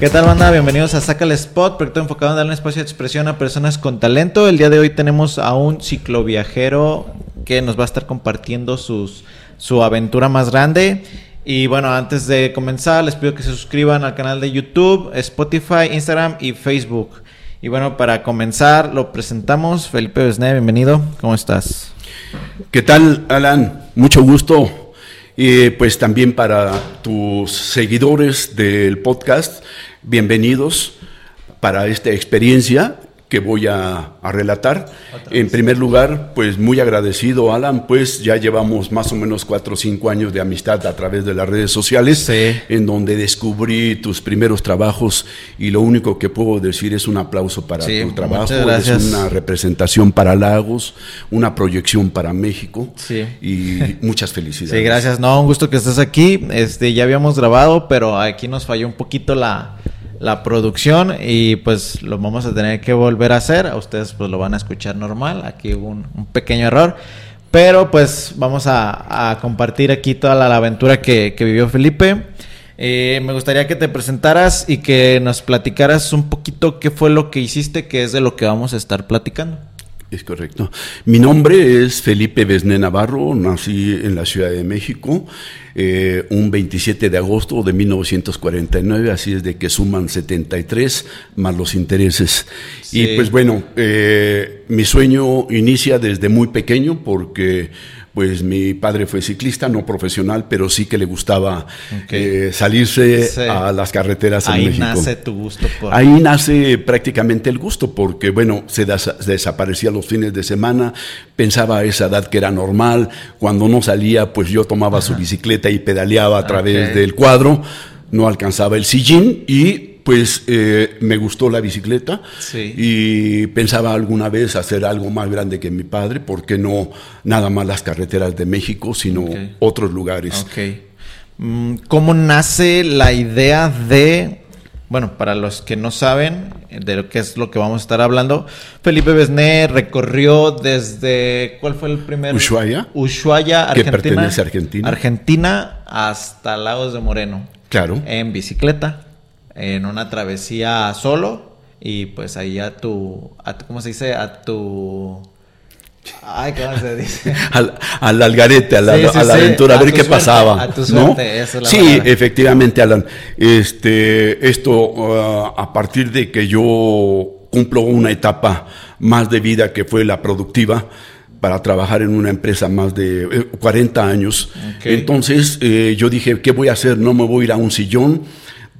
¿Qué tal, banda? Bienvenidos a Saca el Spot, proyecto enfocado en darle un espacio de expresión a personas con talento. El día de hoy tenemos a un cicloviajero que nos va a estar compartiendo sus, su aventura más grande. Y bueno, antes de comenzar, les pido que se suscriban al canal de YouTube, Spotify, Instagram y Facebook. Y bueno, para comenzar, lo presentamos. Felipe Besné, bienvenido. ¿Cómo estás? ¿Qué tal, Alan? Mucho gusto. Y pues también para tus seguidores del podcast, bienvenidos para esta experiencia que voy a, a relatar. En primer lugar, pues muy agradecido, Alan, pues ya llevamos más o menos cuatro o cinco años de amistad a través de las redes sociales, Sí. en donde descubrí tus primeros trabajos y lo único que puedo decir es un aplauso para Sí, tu trabajo, es una representación para Lagos, una proyección para México Sí. y muchas felicidades. Sí, gracias. No, un gusto que estés aquí. Este, ya habíamos grabado, pero aquí nos falló un poquito la, la producción y pues lo vamos a tener que volver a hacer. A ustedes pues lo van a escuchar normal. Aquí hubo un, pequeño error. Pero pues vamos a, compartir aquí toda la, la aventura que, que vivió Felipe. Eh, me gustaría que te presentaras y que nos platicaras un poquito qué fue lo que hiciste, que es de lo que vamos a estar platicando. Es correcto. Mi nombre es Felipe Besné Navarro, nací en la Ciudad de México eh, un 27 de agosto de 1949, así es de que suman 73 más los intereses. Sí. Y pues bueno, eh, mi sueño inicia desde muy pequeño porque pues mi padre fue ciclista, no profesional, pero sí que le gustaba eh, salirse Sí. a las carreteras en Ahí México. nace tu gusto por... Ahí nace prácticamente el gusto, porque bueno, se des- desaparecía los fines de semana, pensaba a esa edad que era normal, cuando no salía, pues yo tomaba su bicicleta y pedaleaba a través del cuadro, no alcanzaba el sillín y pues eh, me gustó la bicicleta Sí. y pensaba alguna vez hacer algo más grande que mi padre, porque no nada más las carreteras de México, sino otros lugares. Ok. Mm, ¿Cómo nace la idea de, bueno, para los que no saben de lo que es lo que vamos a estar hablando, Felipe Besné recorrió desde, ¿cuál fue el primer? Ushuaia. Ushuaia, Que Argentina. pertenece a Argentina. Argentina hasta Lagos de Moreno. Claro. En bicicleta, en una travesía solo y pues ahí a tu, a tu- ¿cómo se dice? A tu... Ay, ¿cómo se dice? al, al algarete, a la, Sí, sí, a la sí, aventura, a, a ver qué suerte, pasaba. a tu ¿no? suerte, esa es la sí, palabra. efectivamente, Alan. Este, esto, uh, a partir de que yo cumplo una etapa más de vida que fue la productiva, para trabajar en una empresa más de eh, 40 años. Ok. Entonces eh, yo dije, ¿qué voy a hacer? No me voy a ir a un sillón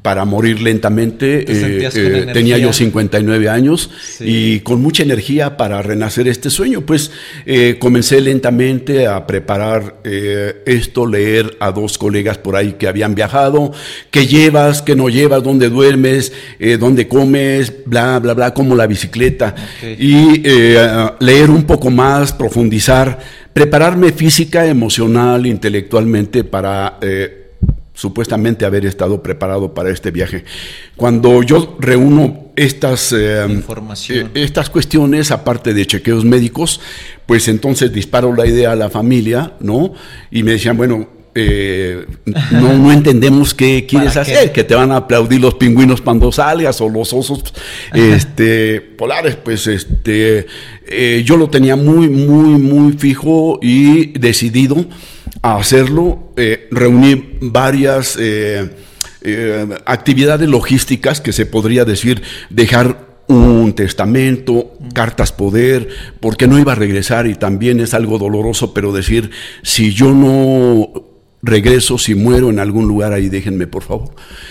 para morir lentamente. ¿Te sentías con tenía yo 59 años Sí. y con mucha energía para renacer este sueño. Pues eh, comencé lentamente a preparar eh, esto, leer a dos colegas por ahí que habían viajado, qué llevas, qué no llevas, dónde duermes, eh, dónde comes, bla, bla, bla, como la bicicleta. Y eh, leer un poco más, profundizar, prepararme física, emocional, intelectualmente para... eh, supuestamente haber estado preparado para este viaje. Cuando yo reúno estas, eh, eh, estas cuestiones, aparte de chequeos médicos, pues entonces disparo la idea a la familia, ¿no? Y me decían, bueno, eh, no, no entendemos qué quieres hacer, que te van a aplaudir los pingüinos cuando salgas o los osos este, polares, pues este, eh, yo lo tenía muy, muy, muy fijo y decidido a hacerlo. Eh, reuní varias eh, eh, actividades logísticas que se podría decir dejar un testamento, cartas poder, porque no iba a regresar y también es algo doloroso, pero decir, si yo no regreso, si muero en algún lugar ahí, déjenme por favor.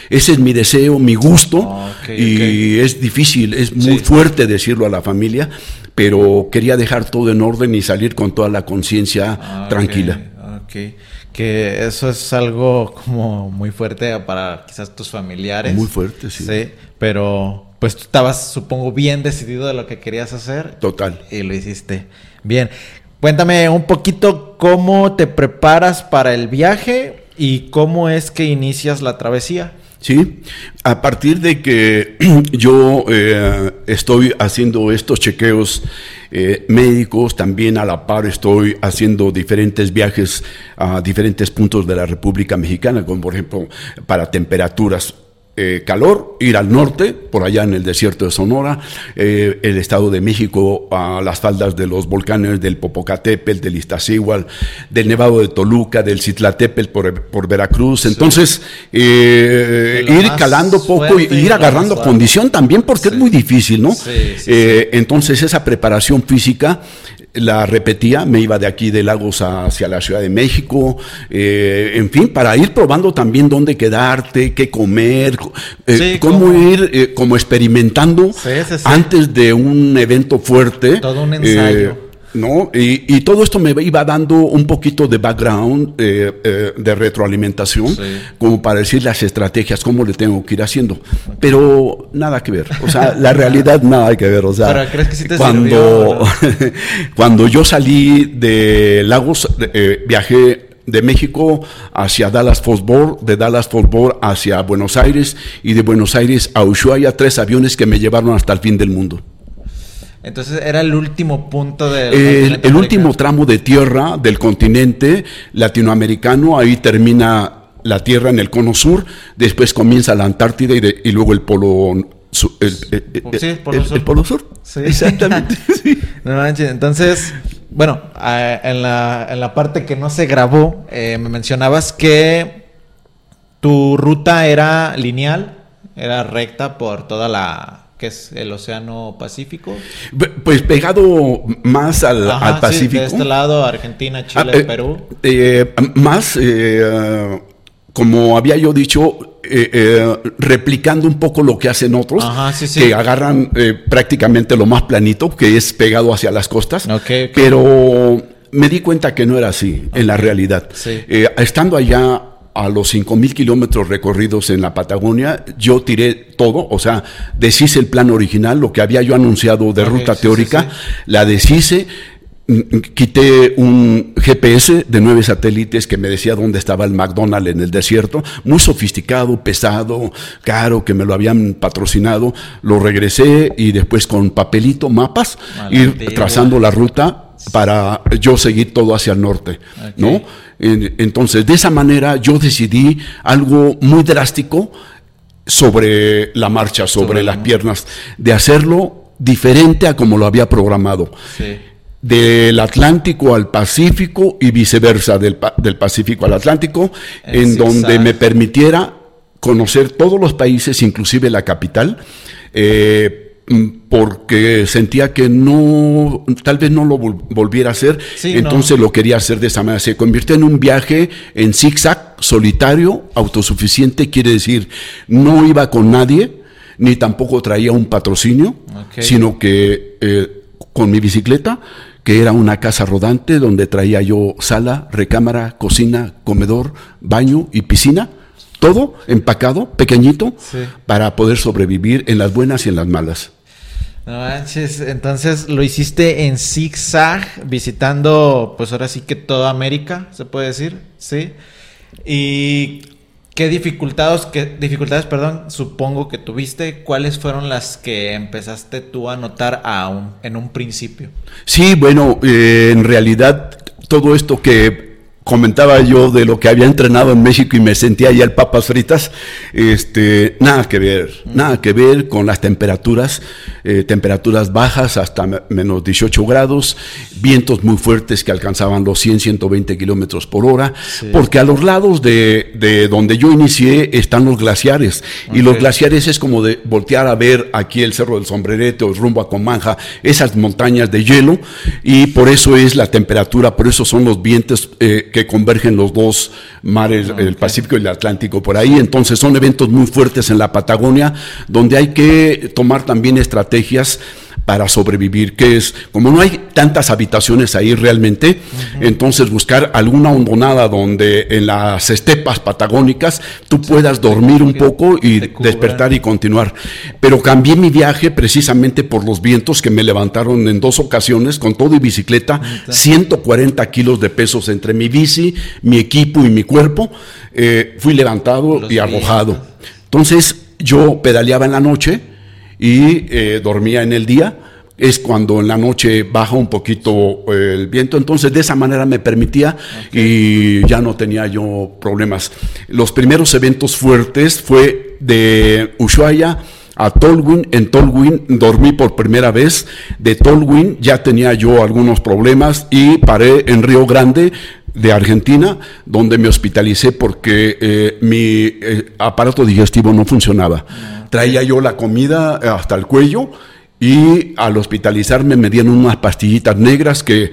Ese es mi deseo, mi gusto, Ah, y es difícil, es muy Sí. fuerte decirlo a la familia, pero quería dejar todo en orden y salir con toda la conciencia Ah, tranquila. Ok. Que eso es algo como muy fuerte para quizás tus familiares. Muy fuerte, sí. Sí, pero pues tú estabas, supongo, bien decidido de lo que querías hacer. Total. Y lo hiciste. Bien. Cuéntame un poquito cómo te preparas para el viaje y cómo es que inicias la travesía. Sí, a partir de que yo eh, estoy haciendo estos chequeos eh, médicos, también a la par estoy haciendo diferentes viajes a diferentes puntos de la República Mexicana, como por ejemplo para temperaturas eh, calor, ir al norte, por allá en el desierto de Sonora, eh, el Estado de México, a las faldas de los volcanes del Popocatépetl, del Iztaccíhuatl, del Nevado de Toluca, del Citlatépetl por, Veracruz. Entonces, eh, ir calando poco y ir agarrando condición también, porque es muy difícil, ¿no? entonces, esa preparación física la repetía, me iba de aquí de Lagos hacia la Ciudad de México, eh, en fin, para ir probando también dónde quedarte, qué comer, eh, cómo ir eh, como experimentando antes de un evento fuerte. Todo un ensayo ¿no? Y, todo esto me iba dando un poquito de background, eh, eh, de retroalimentación, como para decir las estrategias, cómo le tengo que ir haciendo. Pero nada que ver, o sea, la realidad nada que ver, o sea, cuando, cuando yo salí de Lagos, eh, viajé de México hacia Dallas Fort Worth, de Dallas Fort Worth hacia Buenos Aires y de Buenos Aires a Ushuaia, tres aviones que me llevaron hasta el fin del mundo. Entonces era el último punto del el, último tramo de tierra del continente latinoamericano, ahí termina la tierra en el cono sur, después comienza la Antártida y, luego el polo el, el, polo sur. Sí. Exactamente. Entonces, bueno, en la, en la, parte que no se grabó, eh, me mencionabas que tu ruta era lineal, era recta por toda la que es el Océano Pacífico. Pues pegado más al, Pacífico. de este lado, Argentina, Chile, ah, eh, Perú. Eh, más, eh, como había yo dicho, replicando un poco lo que hacen otros, que agarran prácticamente lo más planito, que es pegado hacia las costas. Pero me di cuenta que no era así en la realidad. estando allá a los 5.000 kilómetros recorridos en la Patagonia, yo tiré todo, o sea, deshice el plan original, lo que había yo anunciado de ruta teórica, la deshice, quité un GPS de nueve satélites que me decía dónde estaba el McDonald's en el desierto, muy sofisticado, pesado, caro, que me lo habían patrocinado, lo regresé y después con papelito, mapas, ir trazando la ruta para yo seguir todo hacia el norte, ¿no? Entonces, de esa manera yo decidí algo muy drástico sobre la marcha, sobre, las piernas, de hacerlo diferente a como lo había programado. Del Atlántico al Pacífico y viceversa, del, Pacífico al Atlántico, en donde me permitiera conocer todos los países, inclusive la capital. Eh, porque sentía que no, tal vez no lo volviera a hacer, entonces lo quería hacer de esa manera. Se convirtió en un viaje en zigzag, solitario, autosuficiente, quiere decir, no iba con nadie, ni tampoco traía un patrocinio, sino que eh, con mi bicicleta, que era una casa rodante donde traía yo sala, recámara, cocina, comedor, baño y piscina todo empacado, pequeñito, para poder sobrevivir en las buenas y en las malas. No manches, entonces lo hiciste en zigzag, visitando, pues ahora sí que toda América, se puede decir, ¿sí? Y qué dificultades, qué dificultades, perdón, supongo que tuviste, ¿cuáles fueron las que empezaste tú a notar aún en un principio? Sí, bueno, eh, en realidad todo esto que comentaba yo de lo que había entrenado en México y me sentía ya el papas fritas, este, nada que ver, nada que ver con las temperaturas, eh, temperaturas bajas hasta menos 18 grados, vientos muy fuertes que alcanzaban los 100, 120 kilómetros por hora, porque a los lados de, de, donde yo inicié están los glaciares, y los glaciares es como de voltear a ver aquí el Cerro del Sombrerete o rumbo a Comanja, esas montañas de hielo, y por eso es la temperatura, por eso son los vientos eh, que convergen los dos mares, el Pacífico y el Atlántico por ahí. Entonces son eventos muy fuertes en la Patagonia donde hay que tomar también estrategias para sobrevivir, que es, como no hay tantas habitaciones ahí realmente, entonces buscar alguna hondonada donde en las estepas patagónicas tú puedas dormir un poco y despertar y continuar. Pero cambié mi viaje precisamente por los vientos que me levantaron en dos ocasiones con todo y bicicleta, 140 kilos de pesos entre mi bici, mi equipo y mi cuerpo, eh, fui levantado y arrojado. Entonces yo pedaleaba en la noche, y eh, dormía en el día. Es cuando en la noche baja un poquito eh, el viento, entonces de esa manera me permitía y ya no tenía yo problemas. Los primeros eventos fuertes fue de Ushuaia a Tolwyn. En Tolwyn dormí por primera vez. De Tolwyn ya tenía yo algunos problemas y paré en Río Grande de Argentina, donde me hospitalicé porque eh, mi aparato digestivo no funcionaba. Traía yo la comida hasta el cuello y al hospitalizarme me dieron unas pastillitas negras que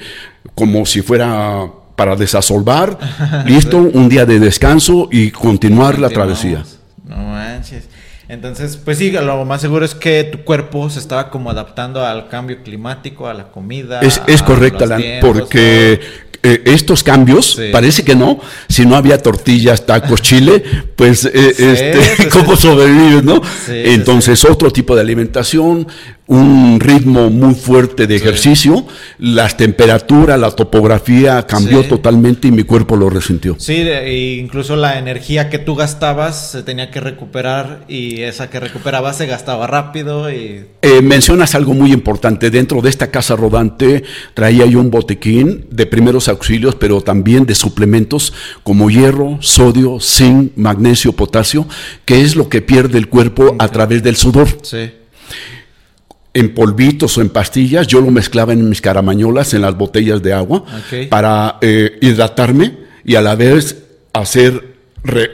como si fuera para desasolvar, listo, un día de descanso y continuar la travesía. No manches. Entonces, pues sí, lo más seguro es que tu cuerpo se estaba como adaptando al cambio climático, a la comida. Es, Alan, porque eh, estos cambios, parece que no, si no había tortillas, tacos, chile, pues, eh, este, ¿cómo sobrevives, no? Entonces, otro tipo de alimentación, un ritmo muy fuerte de ejercicio, las temperaturas, la topografía cambió totalmente y mi cuerpo lo resintió. Sí, e incluso la energía que tú gastabas se tenía que recuperar y esa que recuperabas se gastaba rápido. Y... Eh, mencionas algo muy importante, dentro de esta casa rodante traía yo un botequín de primeros auxilios, pero también de suplementos como hierro, sodio, zinc, magnesio, potasio, que es lo que pierde el cuerpo a través del sudor. Sí en polvitos o en pastillas, yo lo mezclaba en mis caramañolas, en las botellas de agua, para eh, hidratarme y a la vez hacer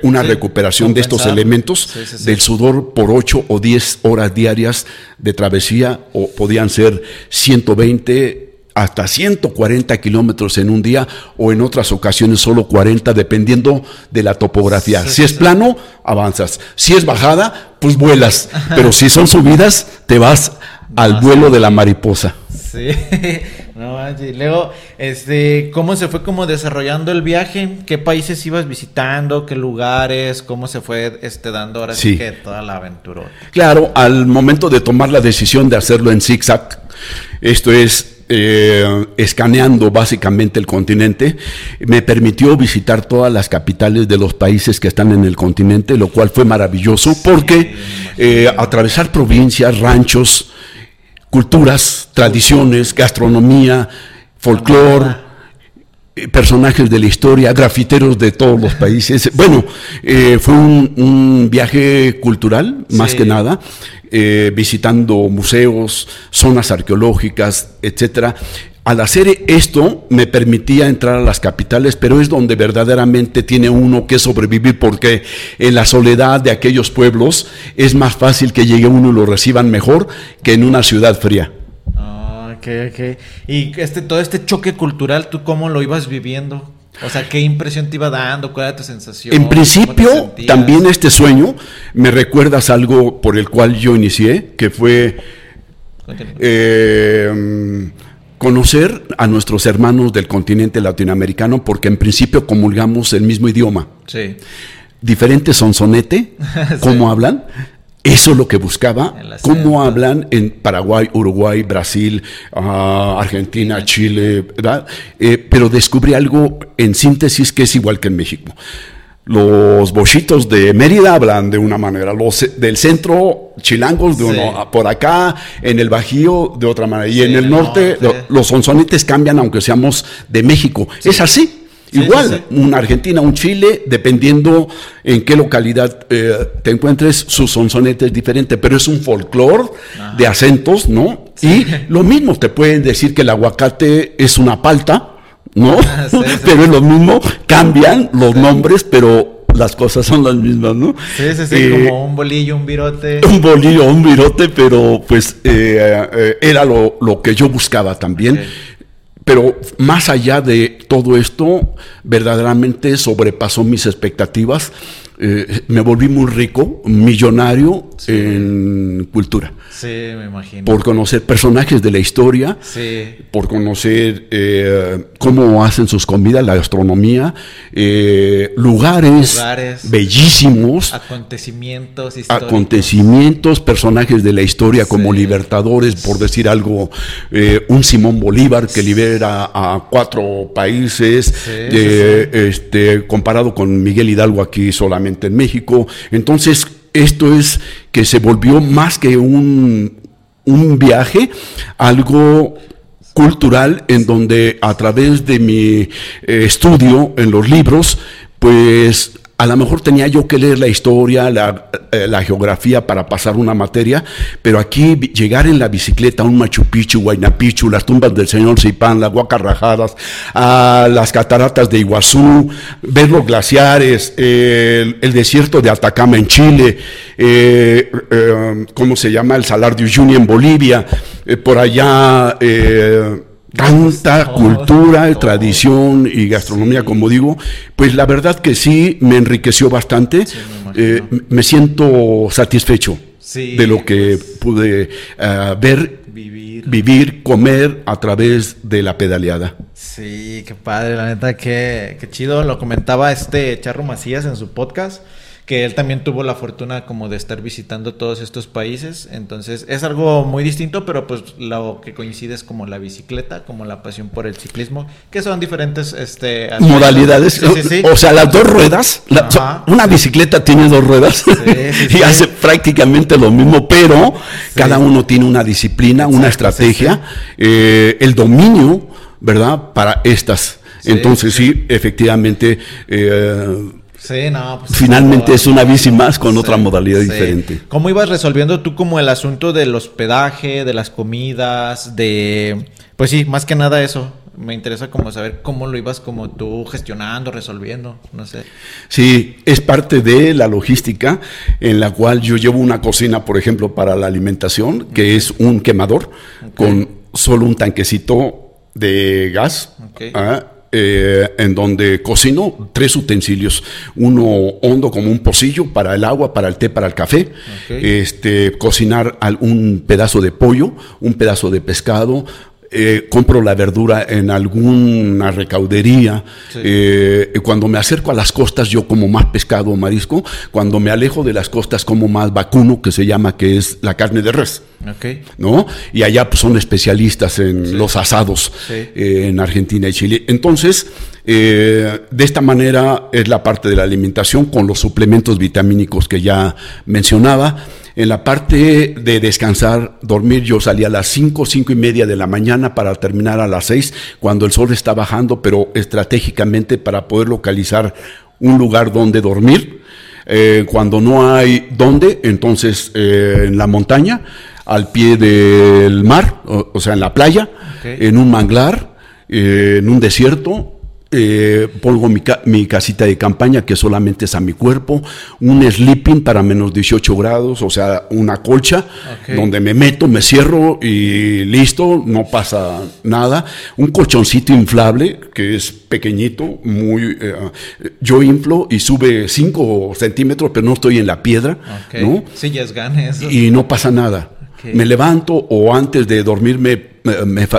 una recuperación de estos elementos del sudor por 8 o 10 horas diarias de travesía, o podían ser 120 hasta 140 kilómetros en un día o en otras ocasiones solo 40 dependiendo de la topografía. si es plano, avanzas. Si es bajada, pues vuelas. Pero si son subidas, te vas al vuelo de la mariposa. Sí, no Luego, este, ¿cómo se fue como desarrollando el viaje? ¿Qué países ibas visitando? ¿Qué lugares? ¿Cómo se fue este, dando ahora sí. que toda la aventura? Claro, al momento de tomar la decisión de hacerlo en zigzag, esto es eh, escaneando básicamente el continente, me permitió visitar todas las capitales de los países que están en el continente, lo cual fue maravilloso porque eh, atravesar provincias, ranchos, culturas, tradiciones, gastronomía, folclore, eh, personajes de la historia, grafiteros de todos los países. Bueno, eh, fue un, viaje cultural, más que nada, eh, visitando museos, zonas arqueológicas, etcétera. Al hacer esto me permitía entrar a las capitales, pero es donde verdaderamente tiene uno que sobrevivir porque en la soledad de aquellos pueblos es más fácil que llegue uno y lo reciban mejor que en una ciudad fría. Ah, ok, ok. Y este, todo este choque cultural, ¿tú cómo lo ibas viviendo? O sea, ¿qué impresión te iba dando? ¿Cuál era tu sensación? En principio, también este sueño, me recuerdas algo por el cual yo inicié, que fue conocer a nuestros hermanos del continente latinoamericano porque en principio comulgamos el mismo idioma. Sí. Diferente sonsonete, cómo hablan. Eso es lo que buscaba, cómo hablan en Paraguay, Uruguay, Brasil, ah, Argentina, Chile, ¿verdad? Eh, pero descubrí algo en síntesis que es igual que en México. Los bochitos de Mérida hablan de una manera, los del centro chilangos de uno, por acá, en el Bajío de otra manera, y en el norte, los sonsonites cambian aunque seamos de México. Es así. Igual, una Argentina, un Chile, dependiendo en qué localidad eh, te encuentres, su sonsonete es diferente, pero es un folclore de acentos, ¿no? Y lo mismo, te pueden decir que el aguacate es una palta, ¿no? pero es lo mismo, cambian los nombres, pero las cosas son las mismas, ¿no? Sí, sí, sí, eh, como un bolillo, un virote. Un bolillo, un virote, pero pues eh, eh, era lo, que yo buscaba también. Pero más allá de todo esto, verdaderamente sobrepasó mis expectativas eh, me volví muy rico, millonario en cultura. Sí, me imagino. Por conocer personajes de la historia, por conocer eh, cómo hacen sus comidas, la gastronomía, eh, lugares, bellísimos. Acontecimientos Acontecimientos, personajes de la historia como libertadores, por decir algo, un Simón Bolívar que libera a cuatro países, este, comparado con Miguel Hidalgo aquí solamente en México. Entonces, esto es que se volvió más que un, un viaje, algo cultural en donde a través de mi eh, estudio en los libros, pues a lo mejor tenía yo que leer la historia, la, eh, la, geografía para pasar una materia, pero aquí llegar en la bicicleta a un Machu Picchu, Huayna Picchu, las tumbas del señor Zipán, las Guacarrajadas, a las cataratas de Iguazú, ver los glaciares, el, desierto de Atacama en Chile, eh, eh, ¿cómo se llama? El Salar de Uyuni en Bolivia, por allá tanta cultura, tradición y gastronomía, como digo, pues la verdad que sí me enriqueció bastante. Eh, me, siento satisfecho de lo que pude eh, ver, vivir. vivir. comer a través de la pedaleada. Sí, qué padre, la neta, qué, qué chido. Lo comentaba este Charro Macías en su podcast que él también tuvo la fortuna como de estar visitando todos estos países, entonces es algo muy distinto, pero pues lo que coincide es como la bicicleta, como la pasión por el ciclismo, que son diferentes este, modalidades, o sea, las dos ruedas, una bicicleta tiene dos ruedas y hace prácticamente lo mismo, pero cada uno tiene una disciplina, una estrategia, eh, el dominio, ¿verdad? Para estas. Entonces sí, efectivamente... Eh, Sí, no, pues Finalmente es una bici más con otra modalidad diferente. ¿Cómo ibas resolviendo tú como el asunto del hospedaje, de las comidas, de... Pues sí, más que nada eso. Me interesa como saber cómo lo ibas como tú gestionando, resolviendo, no sé. Sí, es parte de la logística en la cual yo llevo una cocina, por ejemplo, para la alimentación, que es un quemador con solo un tanquecito de gas. ¿ah? Eh, en donde cocino tres utensilios, uno hondo como un pocillo para el agua, para el té, para el café, este, cocinar un pedazo de pollo, un pedazo de pescado, eh, compro la verdura en alguna recaudería. Eh, cuando me acerco a las costas, yo como más pescado o marisco. Cuando me alejo de las costas, como más vacuno, que se llama, que es la carne de res. ¿No? Y allá pues, son especialistas en los asados eh, en Argentina y Chile. Entonces, de esta manera es la parte de la alimentación con los suplementos vitamínicos que ya mencionaba. En la parte de descansar, dormir, yo salía a las 5, 5 y media de la mañana para terminar a las 6, cuando el sol está bajando, pero estratégicamente para poder localizar un lugar donde dormir. Eh, cuando no hay dónde, entonces eh, en la montaña, al pie del mar, o, sea, en la playa, en un manglar, eh, en un desierto, eh, pongo mi, casita de campaña que solamente es a mi cuerpo, un sleeping para menos 18 grados, o sea, una colcha donde me meto, me cierro y listo, no pasa nada. Un colchoncito inflable que es pequeñito, muy... Eh, yo inflo y sube 5 centímetros, pero no estoy en la piedra, ¿no? Sí, ya es gane Y no pasa nada. Me levanto o antes de dormirme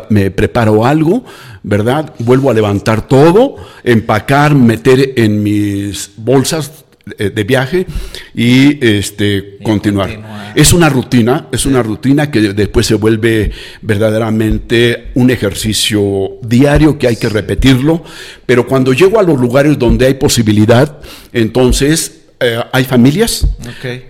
me, preparo algo, ¿verdad? Vuelvo a levantar todo, empacar, meter en mis bolsas de viaje y este continuar. Es una rutina, es una rutina que después se vuelve verdaderamente un ejercicio diario que hay que repetirlo, pero cuando llego a los lugares donde hay posibilidad, entonces eh, hay familias,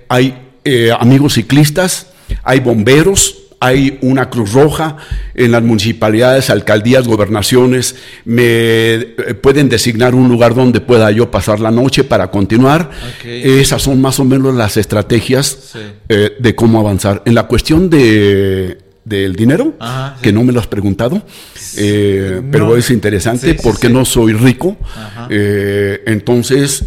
hay eh, amigos ciclistas, hay bomberos, hay una Cruz Roja en las municipalidades, alcaldías, gobernaciones, me eh, pueden designar un lugar donde pueda yo pasar la noche para continuar. Esas son más o menos las estrategias eh, de cómo avanzar. En la cuestión de, del dinero, que no me lo has preguntado, eh, pero es interesante porque no soy rico. entonces,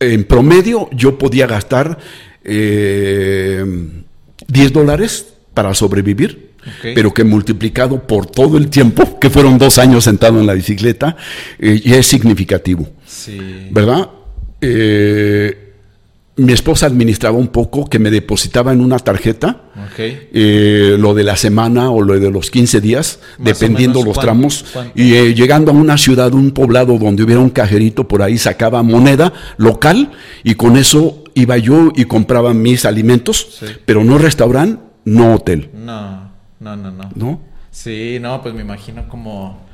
en promedio, yo podía gastar 10 dólares para sobrevivir, pero que multiplicado por todo el tiempo, que fueron dos años sentado en la bicicleta, eh, ya es significativo. ¿Verdad? Eh, mi esposa administraba un poco que me depositaba en una tarjeta eh, lo de la semana o lo de los 15 días, dependiendo los tramos. Y llegando a una ciudad, un poblado donde hubiera un cajerito, por ahí sacaba moneda local y con eso iba yo y compraba mis alimentos, pero no restaurante no hotel. No, no, no, no. ¿No? Sí, no, pues me imagino como...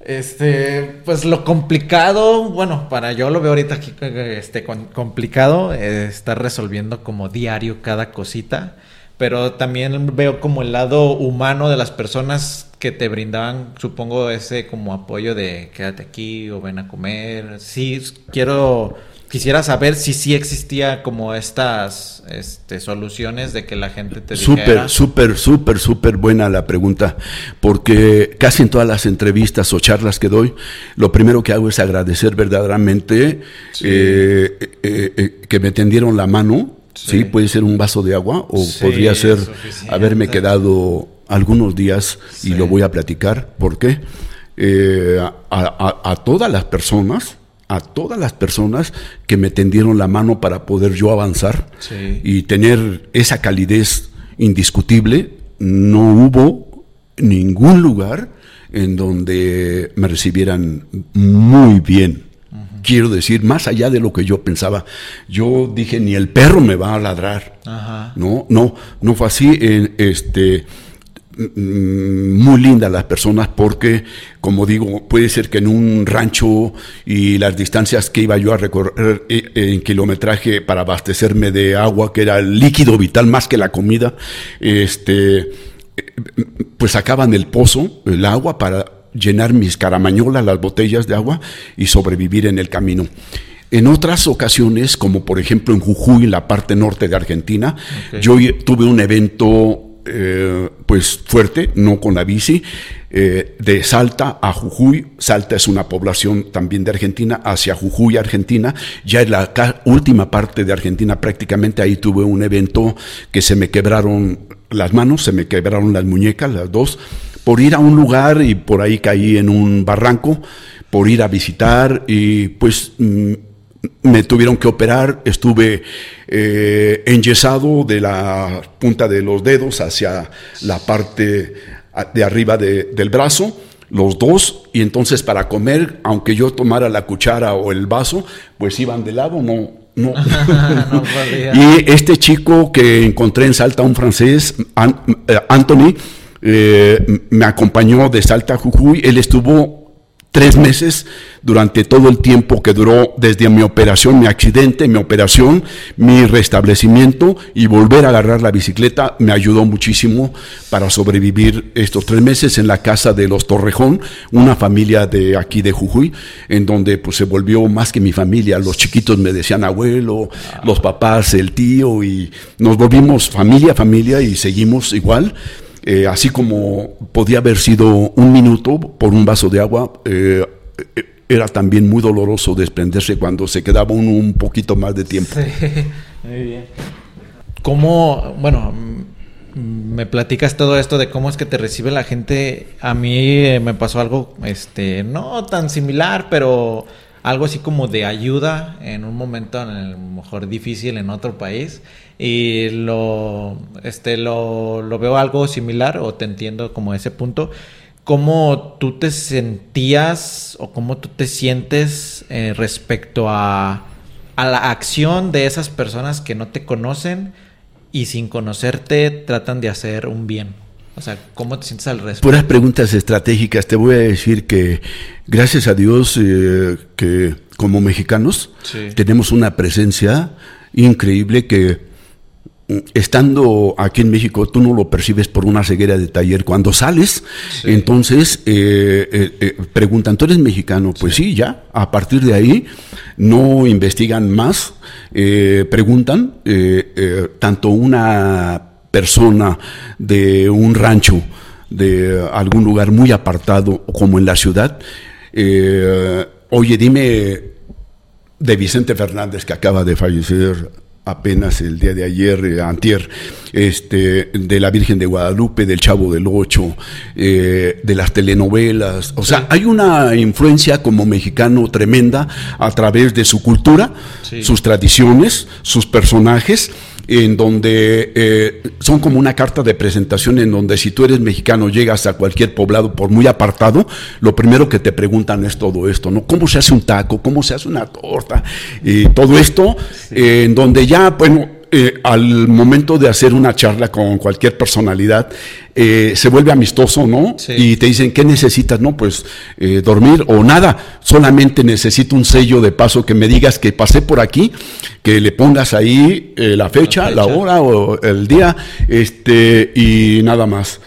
Este, pues lo complicado, bueno, para yo lo veo ahorita aquí, este, complicado, eh, estar resolviendo como diario cada cosita, pero también veo como el lado humano de las personas que te brindaban, supongo, ese como apoyo de quédate aquí o ven a comer. Sí, quiero quisiera saber si sí existía como estas este, soluciones de que la gente te Súper, súper, súper, súper buena la pregunta, porque casi en todas las entrevistas o charlas que doy, lo primero que hago es agradecer verdaderamente eh, eh, eh, que me tendieron la mano, sí. puede ser un vaso de agua o podría ser haberme quedado algunos días y lo voy a platicar, ¿por qué? a todas las personas, a todas las personas que me tendieron la mano para poder yo avanzar y tener esa calidez indiscutible. No hubo ningún lugar en donde me recibieran muy bien. Quiero decir, más allá de lo que yo pensaba, yo dije, ni el perro me va a ladrar. No, no, no fue así. este, Mm, muy lindas las personas porque, como digo, puede ser que en un rancho y las distancias que iba yo a recorrer eh, en kilometraje para abastecerme de agua, que era el líquido vital más que la comida, este, pues sacaban el pozo, el agua para llenar mis caramañolas, las botellas de agua y sobrevivir en el camino. En otras ocasiones, como por ejemplo en Jujuy, en la parte norte de Argentina, yo tuve un evento eh, pues fuerte, no con la bici, eh, de Salta a Jujuy. Salta es una población también de Argentina, hacia Jujuy, Argentina. Ya en la última parte de Argentina, prácticamente ahí tuve un evento que se me quebraron las manos, se me quebraron las muñecas, las dos, por ir a un lugar y por ahí caí en un barranco, por ir a visitar y pues... Mm, me tuvieron que operar, estuve eh, enyesado de la punta de los dedos hacia la parte de arriba del brazo, los dos, y entonces para comer, aunque yo tomara la cuchara o el vaso, pues iban de lado, no, no. y este chico que encontré en Salta, un francés, eh, Anthony, eh, me acompañó de Salta a Jujuy, él estuvo tres meses durante todo el tiempo que duró desde mi operación, mi accidente, mi operación, mi restablecimiento y volver a agarrar la bicicleta me ayudó muchísimo para sobrevivir estos tres meses en la casa de los Torrejón, una familia de aquí de Jujuy, en donde pues se volvió más que mi familia. Los chiquitos me decían abuelo, los papás, el tío y nos volvimos familia, familia y seguimos igual. Eh, así como podía haber sido un minuto por un vaso de agua, eh, eh, era también muy doloroso desprenderse cuando se quedaba uno un poquito más de tiempo. muy bien. ¿Cómo, bueno, me platicas todo esto de cómo es que te recibe la gente? A mí me pasó algo, este, no tan similar, pero algo así como de ayuda en un momento, en el mejor difícil en otro país y lo, este, lo, lo, veo algo similar o te entiendo como ese punto. ¿Cómo tú te sentías o cómo tú te sientes eh, respecto a, a la acción de esas personas que no te conocen y sin conocerte tratan de hacer un bien? O sea, ¿cómo te sientes al respecto? Puras preguntas estratégicas. Te voy a decir que gracias a Dios eh, que como mexicanos tenemos una presencia increíble que estando aquí en México, tú no lo percibes por una ceguera de taller. Cuando sales, entonces eh, eh, eh, preguntan, ¿tú eres mexicano? Pues sí. ya. A partir de ahí, no investigan más, preguntan, tanto una persona de un rancho, de algún lugar muy apartado, como en la ciudad, oye, dime de Vicente Fernández, que acaba de fallecer apenas el día de ayer, eh, antier, este, de la Virgen de Guadalupe, del Chavo del Ocho, eh, de las telenovelas. O sea, hay una influencia como mexicano tremenda a través de su cultura, sus tradiciones, sus personajes en donde eh, son como una carta de presentación en donde si tú eres mexicano llegas a cualquier poblado por muy apartado, lo primero que te preguntan es todo esto, ¿no? ¿Cómo se hace un taco? ¿Cómo se hace una torta? Y todo esto, eh, en donde ya, bueno, eh, al momento de hacer una charla con cualquier personalidad, eh, se vuelve amistoso, ¿no? Y te dicen, ¿qué necesitas? No, pues eh, dormir o nada, solamente necesito un sello de paso que me digas que pasé por aquí, que le pongas ahí la, fecha, la, hora o el día, este, y nada más.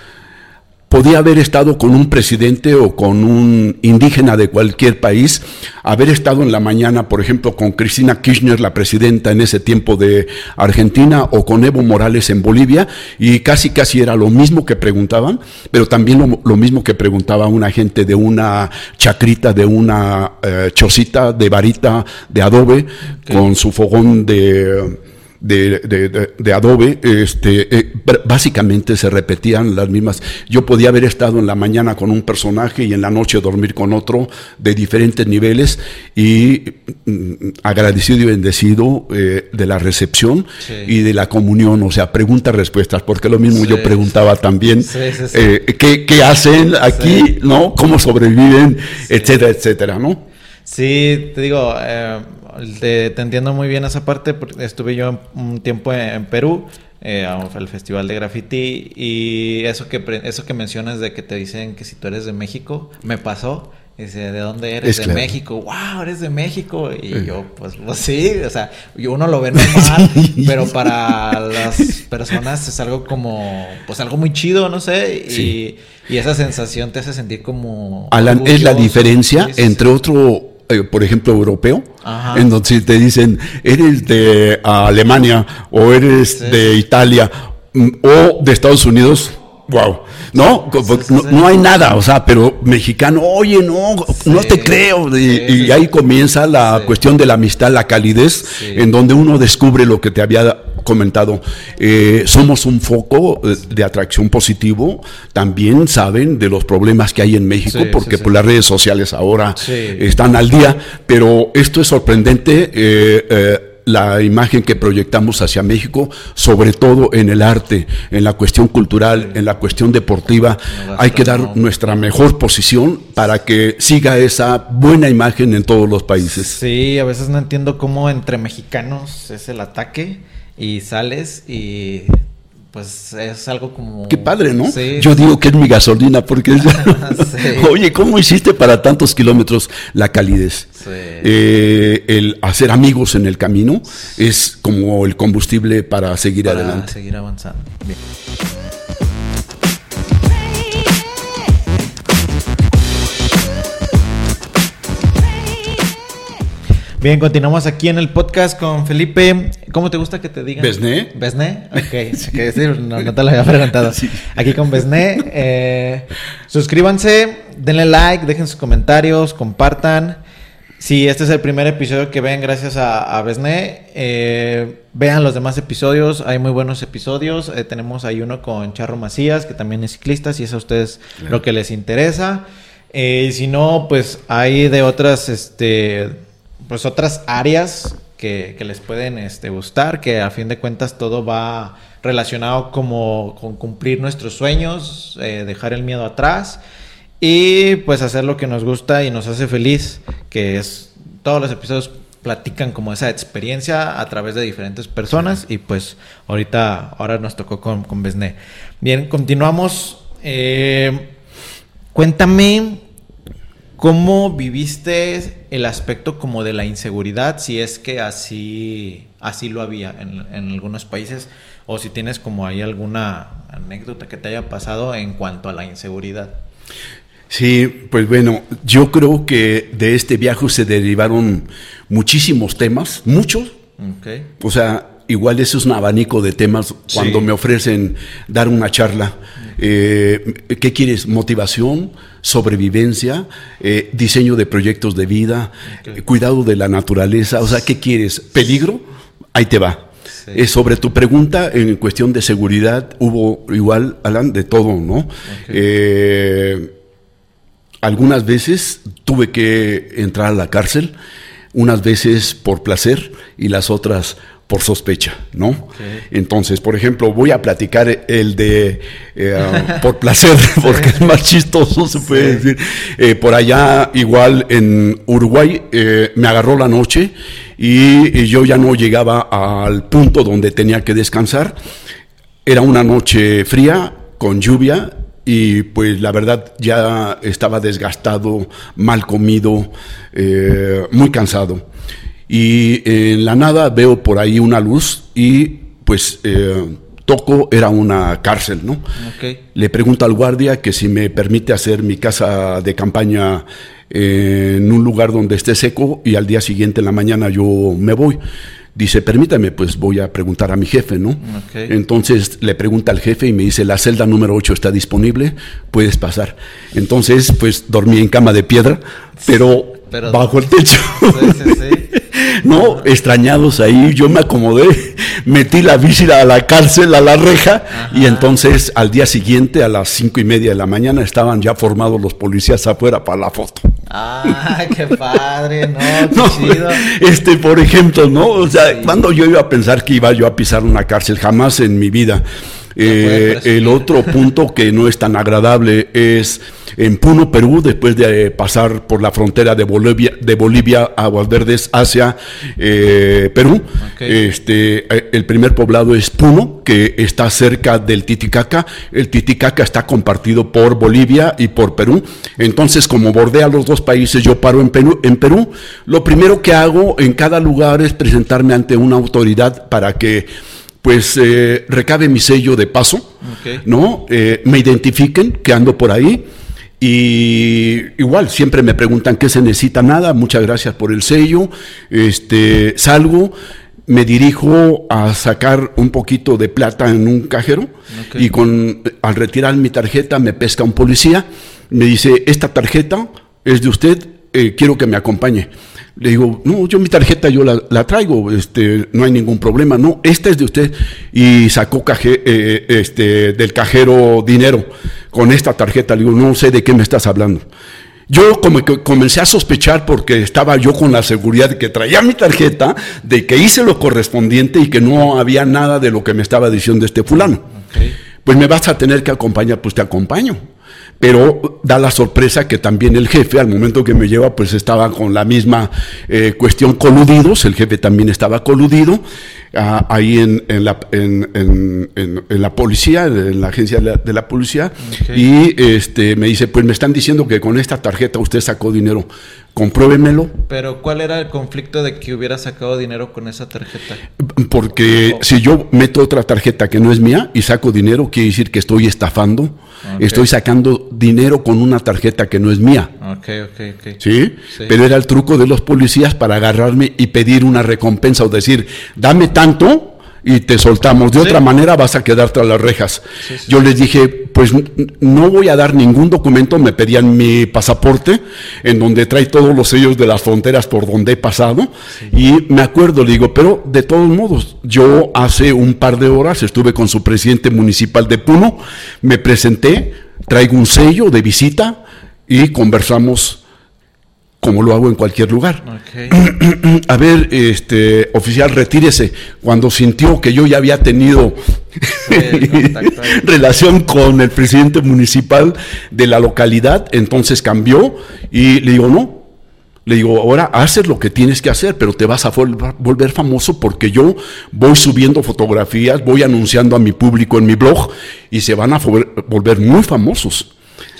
Podía haber estado con un presidente o con un indígena de cualquier país, haber estado en la mañana, por ejemplo, con Cristina Kirchner, la presidenta en ese tiempo de Argentina, o con Evo Morales en Bolivia, y casi casi era lo mismo que preguntaban, pero también lo, mismo que preguntaba una gente de una chacrita, de una eh, chocita de varita de adobe, con su fogón de de, de, Adobe, este, eh, básicamente se repetían las mismas. Yo podía haber estado en la mañana con un personaje y en la noche dormir con otro de diferentes niveles y mm, agradecido y bendecido eh, de la recepción y de la comunión, o sea, preguntas-respuestas, porque lo mismo yo preguntaba también eh, ¿qué, ¿qué, hacen aquí, ¿no? ¿Cómo sobreviven? etcétera, etcétera, ¿no? Sí, te digo, te, entiendo muy bien esa parte. Estuve yo un tiempo en, Perú, eh, al festival de graffiti, y eso que, eso que mencionas de que te dicen que si tú eres de México, me pasó. Dice, ¿de dónde eres? de México. ¡Wow! Eres de México. Y yo, pues, pues, sí, o sea, uno lo ve normal, pero para las personas es algo como, pues algo muy chido, no sé. Y, y, esa sensación te hace sentir como. Alan, es la diferencia entre otro eh, por ejemplo, europeo, en donde te dicen, eres de Alemania o eres de Italia mm, o de Estados Unidos, wow, ¿no? no, hay nada, o sea, pero mexicano, oye, no, no te creo. Y, ahí comienza la cuestión de la amistad, la calidez, en donde uno descubre lo que te había comentado, eh, somos un foco eh, de atracción positivo, también saben de los problemas que hay en México, porque por las redes sociales ahora están al día, pero esto es sorprendente. Eh, la imagen que proyectamos hacia México, sobre todo en el arte, en la cuestión cultural, en la cuestión deportiva. Hay que dar nuestra mejor posición para que siga esa buena imagen en todos los países. Sí, a veces no entiendo cómo entre mexicanos es el ataque y sales y pues es algo como... Qué padre, ¿no? Yo digo que es mi gasolina porque es... Oye, ¿cómo hiciste para tantos kilómetros la calidez? Eh, el hacer amigos en el camino es como el combustible para seguir para adelante. seguir avanzando. Bien. Bien, continuamos aquí en el podcast con Felipe. ¿Cómo te gusta que te digan? ¿Besné? ¿Besné? Ok, que no, no, te lo había preguntado. Aquí con Besné. Eh, suscríbanse, denle like, dejen sus comentarios, compartan. Si este es el primer episodio que ven gracias a, a Besné, eh, vean los demás episodios. Hay muy buenos episodios. Eh, tenemos ahí uno con Charro Macías, que también es ciclista, si es a ustedes lo que les interesa. si no, pues hay de otras, este pues otras áreas que, les pueden este, gustar, que a fin de cuentas todo va relacionado como con cumplir nuestros sueños, eh, dejar el miedo atrás y pues hacer lo que nos gusta y nos hace feliz, que es todos los episodios platican como esa experiencia a través de diferentes personas y pues ahorita ahora nos tocó con, con Besné. Bien, continuamos. Eh, cuéntame ¿Cómo viviste el aspecto como de la inseguridad, si es que así, así lo había en, algunos países, o si tienes como ahí alguna anécdota que te haya pasado en cuanto a la inseguridad? Sí, pues bueno, yo creo que de este viaje se derivaron muchísimos temas, muchos. O sea, igual eso es un abanico de temas cuando me ofrecen dar una charla. Eh, ¿Qué quieres? ¿Motivación? ¿Sobrevivencia? Eh, ¿Diseño de proyectos de vida? ¿Cuidado de la naturaleza? O sea, ¿qué quieres? ¿Peligro? Ahí te va. Eh, sobre tu pregunta en cuestión de seguridad, hubo igual, Alan, de todo, ¿no? algunas veces tuve que entrar a la cárcel, unas veces por placer y las otras por sospecha, ¿no? Entonces, por ejemplo, voy a platicar el de eh, por placer, porque es más chistoso, se puede decir. Eh, por allá, igual en Uruguay, eh, me agarró la noche y, yo ya no llegaba al punto donde tenía que descansar. Era una noche fría, con lluvia, y pues la verdad ya estaba desgastado, mal comido, muy cansado y en la nada veo por ahí una luz y pues eh, toco era una cárcel, ¿no? Le pregunto al guardia que si me permite hacer mi casa de campaña eh, en un lugar donde esté seco y al día siguiente en la mañana yo me voy. Dice, permítame, pues voy a preguntar a mi jefe, ¿no? Entonces le pregunta al jefe y me dice, la celda número 8 está disponible, puedes pasar. Entonces, pues dormí en cama de piedra, pero, bajo el techo. no, extrañados ahí, yo me acomodé, metí la bici a la cárcel, a la reja, y entonces al día siguiente, a las cinco y media de la mañana, estaban ya formados los policías afuera para la foto. Ah, qué padre, no, qué chido. Este, por ejemplo, ¿no? O sea, cuando yo iba a pensar que iba yo a pisar una cárcel, jamás en mi vida. Eh, el otro punto que no es tan agradable es en Puno, Perú, después de pasar por la frontera de Bolivia, de Bolivia Aguas Verdes hacia eh, Perú. Este, eh, el primer poblado es Puno, que está cerca del Titicaca. El Titicaca está compartido por Bolivia y por Perú. Entonces, como bordea los dos países, yo paro en Perú. En Perú, lo primero que hago en cada lugar es presentarme ante una autoridad para que pues eh, recabe mi sello de paso, ¿no? me identifiquen que ando por ahí y igual, siempre me preguntan qué se necesita nada, muchas gracias por el sello. Este, salgo, me dirijo a sacar un poquito de plata en un cajero y con al retirar mi tarjeta me pesca un policía, me dice, "Esta tarjeta es de usted, eh, quiero que me acompañe." Le digo, no, yo mi tarjeta yo la, traigo, este, no hay ningún problema. No, esta es de usted. Y sacó caje, eh, este, del cajero dinero con esta tarjeta. Le digo, no sé de qué me estás hablando. Yo como que comencé a sospechar porque estaba yo con la seguridad de que traía mi tarjeta, de que hice lo correspondiente y que no había nada de lo que me estaba diciendo este fulano. Pues me vas a tener que acompañar, pues te acompaño pero da la sorpresa que también el jefe, al momento que me lleva, pues estaba con la misma eh, cuestión coludidos, el jefe también estaba coludido, ah, ahí en, la, en, la policía, en la agencia de la, policía, y este, me dice, pues me están diciendo que con esta tarjeta usted sacó dinero compruébemelo. Pero ¿cuál era el conflicto de que hubiera sacado dinero con esa tarjeta? Porque si yo meto otra tarjeta que no es mía y saco dinero, quiere decir que estoy estafando, estoy sacando dinero con una tarjeta que no es mía. Ok, ok, ok. ¿Sí? Pero era el truco de los policías para agarrarme y pedir una recompensa o decir, dame tanto y te soltamos. De otra manera vas a quedar tras las rejas. Yo les dije, pues no voy a dar ningún documento. Me pedían mi pasaporte, en donde trae todos los sellos de las fronteras por donde he pasado. Y me acuerdo, le digo, pero de todos modos, yo hace un par de horas estuve con su presidente municipal de Puno, me presenté, traigo un sello de visita y conversamos como lo hago en cualquier lugar. A ver, este oficial, retírese. Cuando sintió que yo ya había tenido relación con el presidente municipal de la localidad, entonces cambió y le digo, no. Le digo, ahora haces lo que tienes que hacer, pero te vas a volver famoso porque yo voy subiendo fotografías, voy anunciando a mi público en mi blog y se van a volver muy famosos.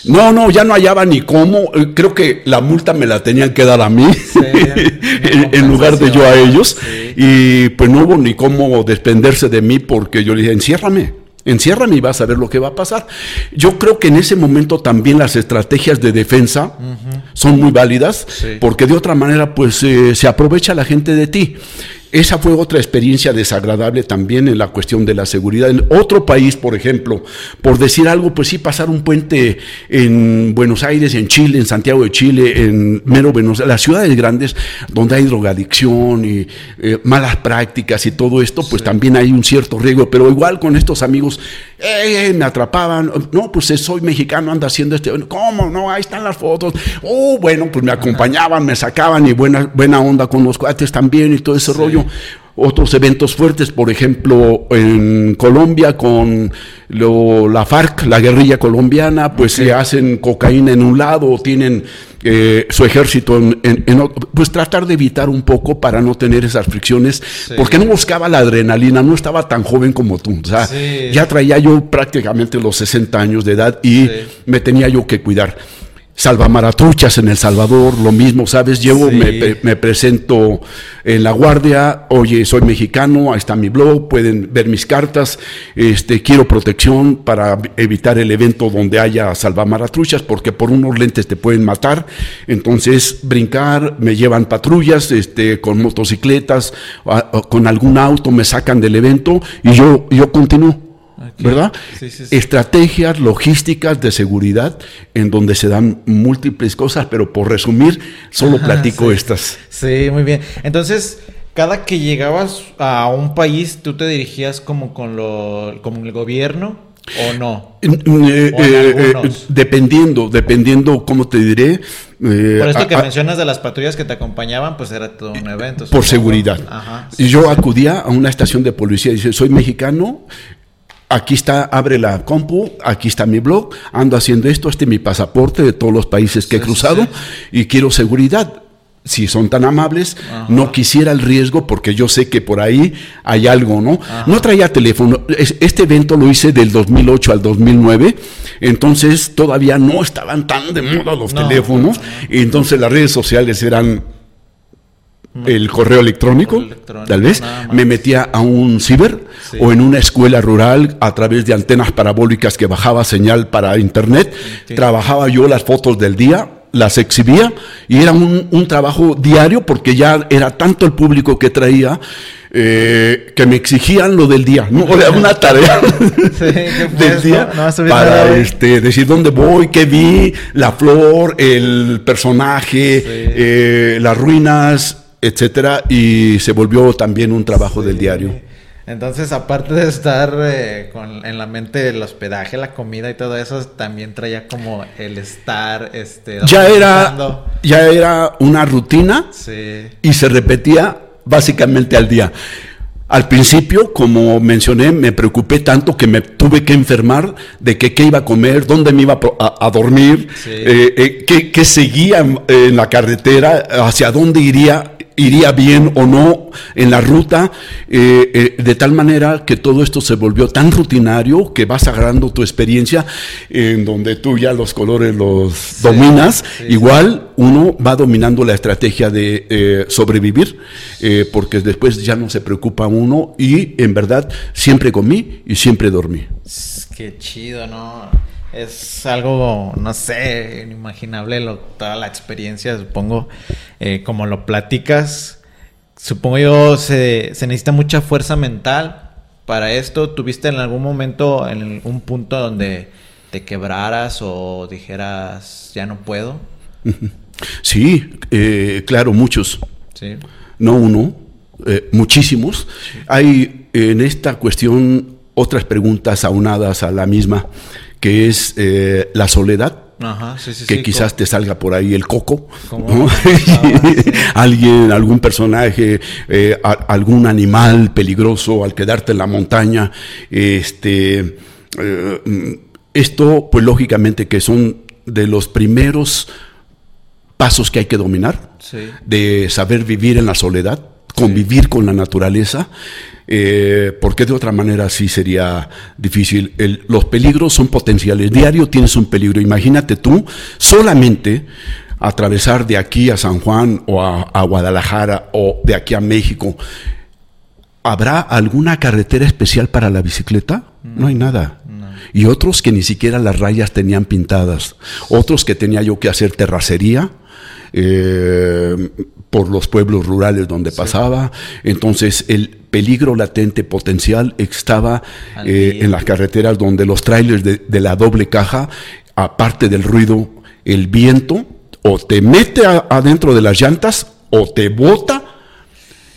No, no, ya no hallaba ni cómo. Eh, creo que la multa me la tenían que dar a mí en, lugar de yo a ellos. Y pues no hubo ni cómo desprenderse de mí porque yo le dije, enciérrame. Enciérrame y vas a ver lo que va a pasar. Yo creo que en ese momento también las estrategias de defensa son muy válidas, porque de otra manera pues eh, se aprovecha la gente de ti. Esa fue otra experiencia desagradable también en la cuestión de la seguridad. En otro país, por ejemplo, por decir algo, pues sí, pasar un puente en Buenos Aires, en Chile, en Santiago de Chile, en mero Buenos Aires, las ciudades grandes donde hay drogadicción y eh, malas prácticas y todo esto, pues también hay un cierto riesgo. Pero igual con estos amigos, eh, me atrapaban. No, pues eh, soy mexicano, anda haciendo este. ¿Cómo? No, ahí están las fotos. Oh, bueno, pues me acompañaban, me sacaban y buena, buena onda con los cuates también y todo ese rollo otros eventos fuertes, por ejemplo, en Colombia con la FARC, la guerrilla colombiana, pues se hacen cocaína en un lado tienen eh, su ejército en, otro, pues tratar de evitar un poco para no tener esas fricciones, porque no buscaba la adrenalina, no estaba tan joven como tú, o sea, ya traía yo prácticamente los 60 años de edad y me tenía yo que cuidar. Salvamaratruchas en El Salvador, lo mismo, ¿sabes? Llevo, Sí. me, me presento en La Guardia, oye, soy mexicano, ahí está mi blog, pueden ver mis cartas, este, quiero protección para evitar el evento donde haya salvamaratruchas, porque por unos lentes te pueden matar, entonces brincar, me llevan patrullas, este, con motocicletas, a- con algún auto, me sacan del evento y yo, yo continúo. ¿Verdad? Sí, sí, sí. Estrategias logísticas de seguridad en donde se dan múltiples cosas, pero por resumir, solo Ajá, platico sí. estas. Sí, muy bien. Entonces, cada que llegabas a un país, ¿tú te dirigías como con lo, como el gobierno o no? Eh, eh, O eh, dependiendo, dependiendo, ¿cómo te diré? Por esto que a- mencionas de las patrullas que te acompañaban, pues era todo un evento. por supongo. seguridad. Ajá. Y yo acudía a una estación de policía y dice, soy mexicano, aquí está, abre la compu, aquí está mi blog, ando haciendo esto, este es mi pasaporte de todos los países que he Sí, cruzado sí. y quiero seguridad. Si son tan amables, Ajá. no quisiera el riesgo porque yo sé que por ahí hay algo, ¿no? Ajá. No traía teléfono. Es- Este evento lo hice del 2008 al 2009, entonces todavía no estaban tan de moda los No, teléfonos, no, y entonces las redes sociales eran el correo electrónico, Correo electrónico, tal vez, me metía a un ciber Sí. o en una escuela rural a través de antenas parabólicas que bajaba señal para internet, trabajaba yo las fotos del día, las exhibía y era un, un trabajo diario porque ya era tanto el público que traía eh, que me exigían lo del día, ¿no? Era una tarea Sí, ¿qué fue del día No para este, decir dónde voy, qué vi, la flor, el personaje, eh, las ruinas, etcétera, y se volvió también un trabajo del diario. Entonces, aparte de estar eh, con, en la mente el hospedaje, la comida y todo eso, también traía como el estar, este... Ya era, ya era una rutina Sí. y se repetía básicamente al día. Al principio, como mencioné, me preocupé tanto que me tuve que enfermar de que qué iba a comer, dónde me iba a a, dormir, Sí. eh, eh, qué, qué seguía en la carretera, hacia dónde iría, iría bien o no en la ruta, eh, eh, de tal manera que todo esto se volvió tan rutinario que vas agarrando tu experiencia en donde tú ya los colores los dominas, sí, igual uno va dominando la estrategia de eh, sobrevivir, eh, porque después ya no se preocupa uno y en verdad siempre comí y siempre dormí. Qué chido, ¿no? Es algo, no sé, inimaginable lo- toda la experiencia, supongo, eh, como lo platicas. Supongo yo se, se necesita mucha fuerza mental para esto. ¿Tuviste en algún momento, en un punto donde te quebraras o dijeras, ya no puedo? Sí, eh, claro, muchos. Sí. no uno, eh, muchísimos. Hay en esta cuestión otras preguntas aunadas a la misma, que es eh, la soledad. Ajá, sí, sí, que sí, quizás te salga por ahí el coco, alguien, algún personaje, eh, a- algún animal peligroso al quedarte en la montaña, este, eh, esto, pues lógicamente que son de los primeros pasos que hay que dominar, Sí. de saber vivir en la soledad, convivir con la naturaleza, eh, porque de otra manera sí sería difícil. El- los peligros son potenciales. Diario tienes un peligro. Imagínate tú solamente atravesar de aquí a San Juan o a, a Guadalajara o de aquí a México. ¿Habrá alguna carretera especial para la bicicleta? No hay nada. Y otros que ni siquiera las rayas tenían pintadas. Otros que tenía yo que hacer terracería eh, por los pueblos rurales donde pasaba. Entonces el peligro latente potencial estaba eh, en las carreteras donde los trailers de, de la doble caja, aparte del ruido, el viento, o te mete a- adentro de las llantas o te bota.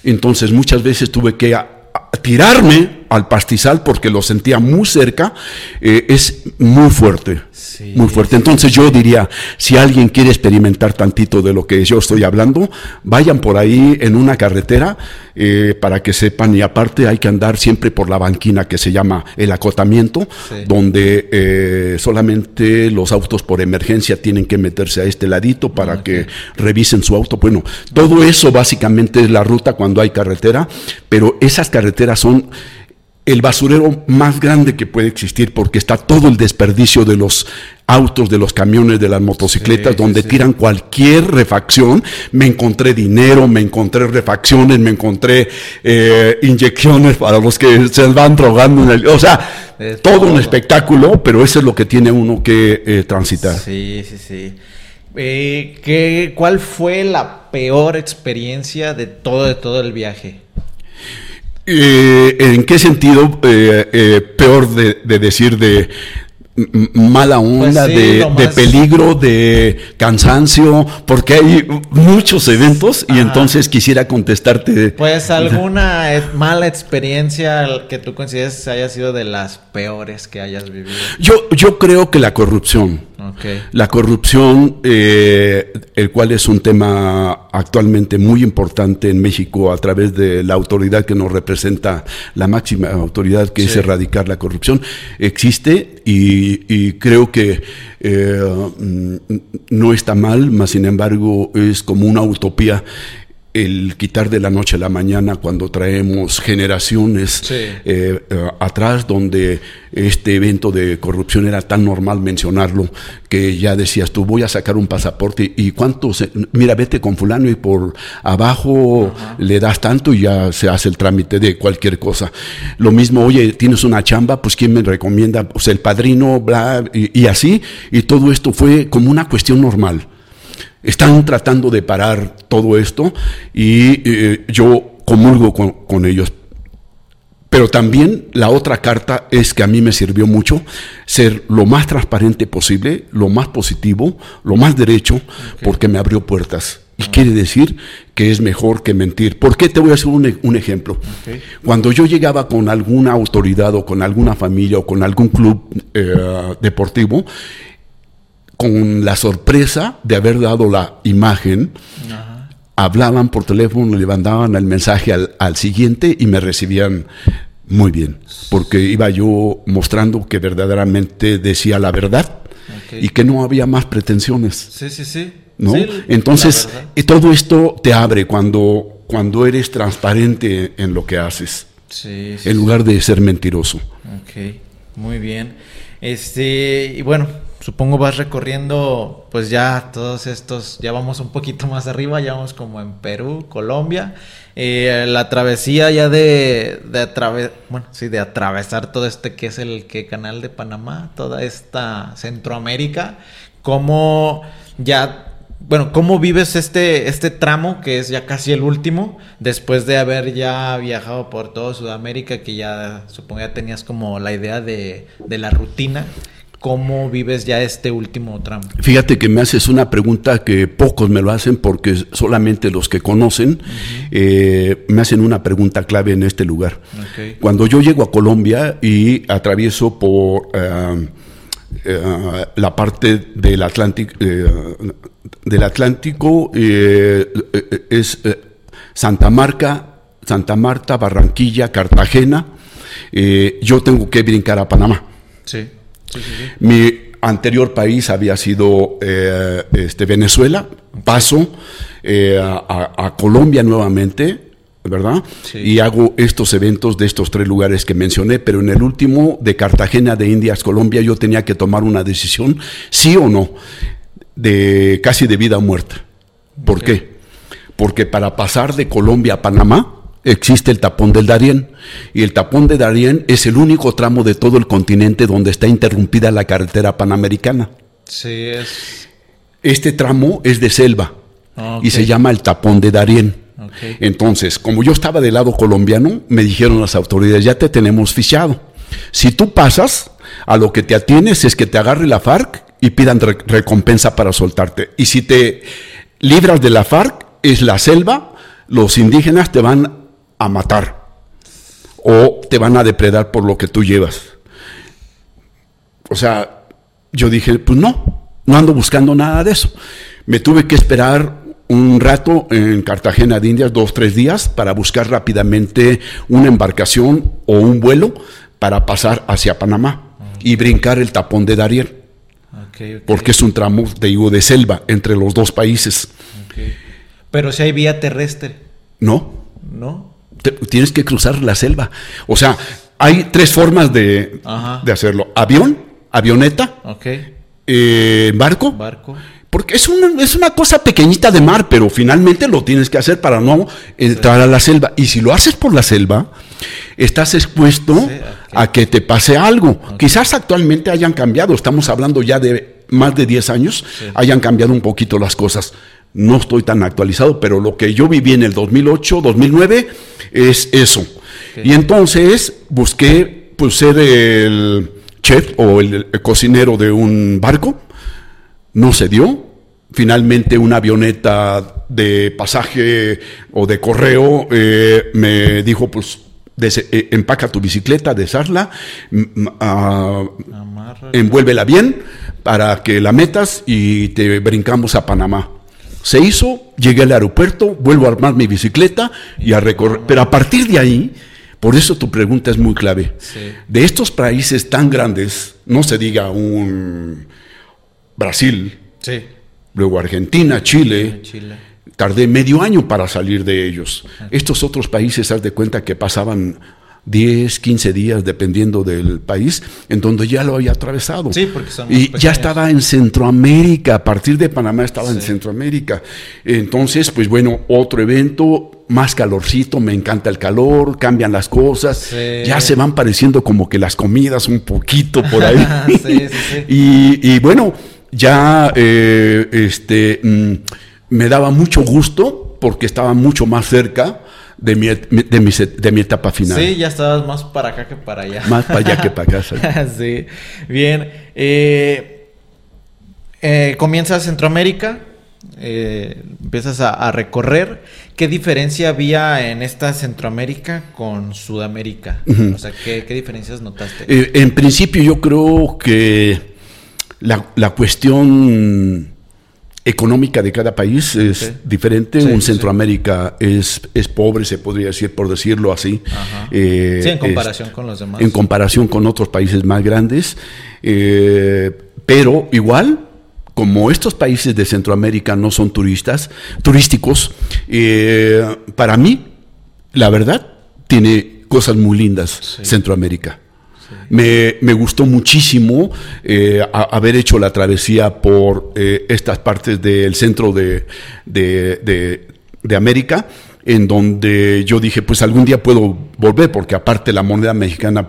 Entonces muchas veces tuve que a- a tirarme al pastizal porque lo sentía muy cerca. Eh, es muy fuerte. Sí, muy fuerte. Entonces yo diría, si alguien quiere experimentar tantito de lo que yo estoy hablando, vayan por ahí en una carretera eh, para que sepan. Y aparte hay que andar siempre por la banquina que se llama el acotamiento, Sí. donde eh, solamente los autos por emergencia tienen que meterse a este ladito para que revisen su auto. Bueno, todo eso básicamente es la ruta cuando hay carretera, pero esas carreteras son el basurero más grande que puede existir porque está todo el desperdicio de los autos, de los camiones, de las motocicletas, Sí, donde sí. tiran cualquier refacción. Me encontré dinero, me encontré refacciones, me encontré eh, inyecciones para los que se van drogando. En el, o sea, Es todo, un espectáculo, pero eso es lo que tiene uno que eh, transitar. Sí, sí, sí. Eh, ¿qué- ¿Cuál fue la peor experiencia de todo, de todo el viaje? Eh, ¿En qué sentido eh, eh, peor de, de decir de mala onda, Pues sí, de, peligro, de cansancio? Porque hay muchos eventos y entonces quisiera contestarte. Pues alguna e- mala experiencia que tú consideres haya sido de las peores que hayas vivido. Yo, yo creo que la corrupción. La corrupción, eh, el cual es un tema actualmente muy importante en México a través de la autoridad que nos representa, la máxima autoridad que es erradicar la corrupción, existe y, y creo que eh, mm, no está mal, mas sin embargo es como una utopía el quitar de la noche a la mañana cuando traemos generaciones Sí. eh, eh, atrás donde este evento de corrupción era tan normal mencionarlo que ya decías tú voy a sacar un pasaporte y cuánto se- mira vete con fulano y por abajo le das tanto y ya se hace el trámite de cualquier cosa lo mismo oye tienes una chamba pues quién me recomienda pues el padrino bla y, y así y todo esto fue como una cuestión normal están tratando de parar todo esto y eh, yo comulgo con, con ellos. Pero también la otra carta es que a mí me sirvió mucho ser lo más transparente posible, lo más positivo, lo más derecho, porque me abrió puertas. Y quiere decir que es mejor que mentir. ¿Por qué? Te voy a hacer un, e- un ejemplo. Cuando yo llegaba con alguna autoridad o con alguna familia o con algún club eh, deportivo, con la sorpresa de haber dado la imagen, Ajá. hablaban por teléfono, le mandaban el mensaje al, al siguiente y me recibían muy bien, porque iba yo mostrando que verdaderamente decía la verdad y que no había más pretensiones. Sí, sí, sí. ¿no? Sí, Entonces, eh, todo esto te abre cuando, cuando eres transparente en lo que haces, Sí, sí, en lugar de ser mentiroso. Ok, muy bien. Este, y bueno, supongo vas recorriendo, pues ya todos estos, ya vamos un poquito más arriba, ya vamos como en Perú, Colombia. Eh, la travesía ya de, de bueno, sí, de atravesar todo este que es el que canal de Panamá, toda esta Centroamérica, cómo ya bueno, ¿cómo vives este, este tramo que es ya casi el último, después de haber ya viajado por todo Sudamérica, que ya supongo ya tenías como la idea de, de la rutina? ¿Cómo vives ya este último tramo? Fíjate que me haces una pregunta que pocos me lo hacen porque solamente los que conocen eh, me hacen una pregunta clave en este lugar. Cuando yo llego a Colombia y atravieso por eh, la parte del Atlántico, del Atlántico es Santa Marta, Santa Marta, Barranquilla, Cartagena. eh, yo tengo que brincar a Panamá. Sí, sí, sí. sí. Mi anterior país había sido eh, este, Venezuela. Paso eh, a, Colombia nuevamente, ¿verdad? Y hago estos eventos de estos tres lugares que mencioné, pero en el último de Cartagena de Indias, Colombia, yo tenía que tomar una decisión, sí o no, de casi de vida o muerte. ¿Por qué? Porque para pasar de Colombia a Panamá existe el tapón del Darién. Y el tapón de Darién es el único tramo de todo el continente donde está interrumpida la carretera panamericana. Sí, es. Este tramo es de selva Ah, y se llama el tapón de Darién. Ok. Entonces, como yo estaba del lado colombiano, me dijeron las autoridades, ya te tenemos fichado. Si tú pasas, a lo que te atienes es que te agarre la FARC y pidan re- recompensa para soltarte. Y si te libras de la FARC, es la selva, los indígenas te van a matar o te van a depredar por lo que tú llevas. O sea, yo dije, pues no, no ando buscando nada de eso. Me tuve que esperar un rato en Cartagena de Indias, dos, tres días, para buscar rápidamente una embarcación o un vuelo para pasar hacia Panamá y brincar el tapón de ok, porque es un tramo, te digo, de selva entre los dos países. Pero si hay vía terrestre, No, ¿no? Te- tienes que cruzar la selva. O sea, Hay tres formas de, de hacerlo. Avión, avioneta, eh, barco. Barco. Porque es una, es una cosa pequeñita de mar, pero finalmente lo tienes que hacer para no entrar a la selva. Y si lo haces por la selva, estás expuesto Sí, a que te pase algo. Quizás actualmente hayan cambiado, estamos hablando ya de más de 10 años, hayan cambiado un poquito las cosas. No estoy tan actualizado, pero lo que yo viví en el 2008, 2009 es eso. Y entonces busqué pues, ser el chef o el- el cocinero de un barco no se dio. Finalmente una avioneta de pasaje o de correo eh, me dijo, pues, des- eh, empaca tu bicicleta, desarla, ah, envuélvela bien para que la metas y te brincamos a Panamá. Se hizo, llegué al aeropuerto, vuelvo a armar mi bicicleta y a recorrer. Pero a partir de ahí, por eso tu pregunta es muy clave. Sí. De estos países tan grandes, no se diga un Brasil, Sí. luego Argentina, Chile, Chile. tardé medio año para salir de ellos. Estos otros países, haz de cuenta que pasaban 10, 15 días, dependiendo del país, en donde ya lo había atravesado. Sí, porque son Y ya estaba en Centroamérica, a partir de Panamá estaba en. Centroamérica. Entonces, pues bueno, otro evento, más calorcito, me encanta el calor, cambian las cosas, Sí. ya se van pareciendo como que las comidas un poquito por ahí. Sí, sí, sí. Y, y bueno, ya eh, este, mm, me daba mucho gusto porque estaba mucho más cerca de mi, de mi, de mi etapa final. Sí, ya estabas más para acá que para allá. Más para allá que para acá. sí. Bien. Eh, eh, comienzas Centroamérica. eh, empiezas a, a recorrer. ¿Qué diferencia había en esta Centroamérica con Sudamérica? O sea, ¿qué, qué diferencias notaste? Eh, en principio yo creo que la, la cuestión económica de cada país es Sí. diferente. Sí, Un sí. Centroamérica es, es pobre, se podría decir, por decirlo así. Eh, sí, en es- comparación con los demás. en comparación con otros países más grandes. eh, pero igual, como estos países de Centroamérica no son turistas, turísticos, eh, para mí, la verdad, tiene cosas muy lindas Me, me gustó muchísimo eh, haber hecho la travesía por eh, estas partes del centro de, de- de- América, en donde yo dije, pues algún día puedo volver, porque aparte la moneda mexicana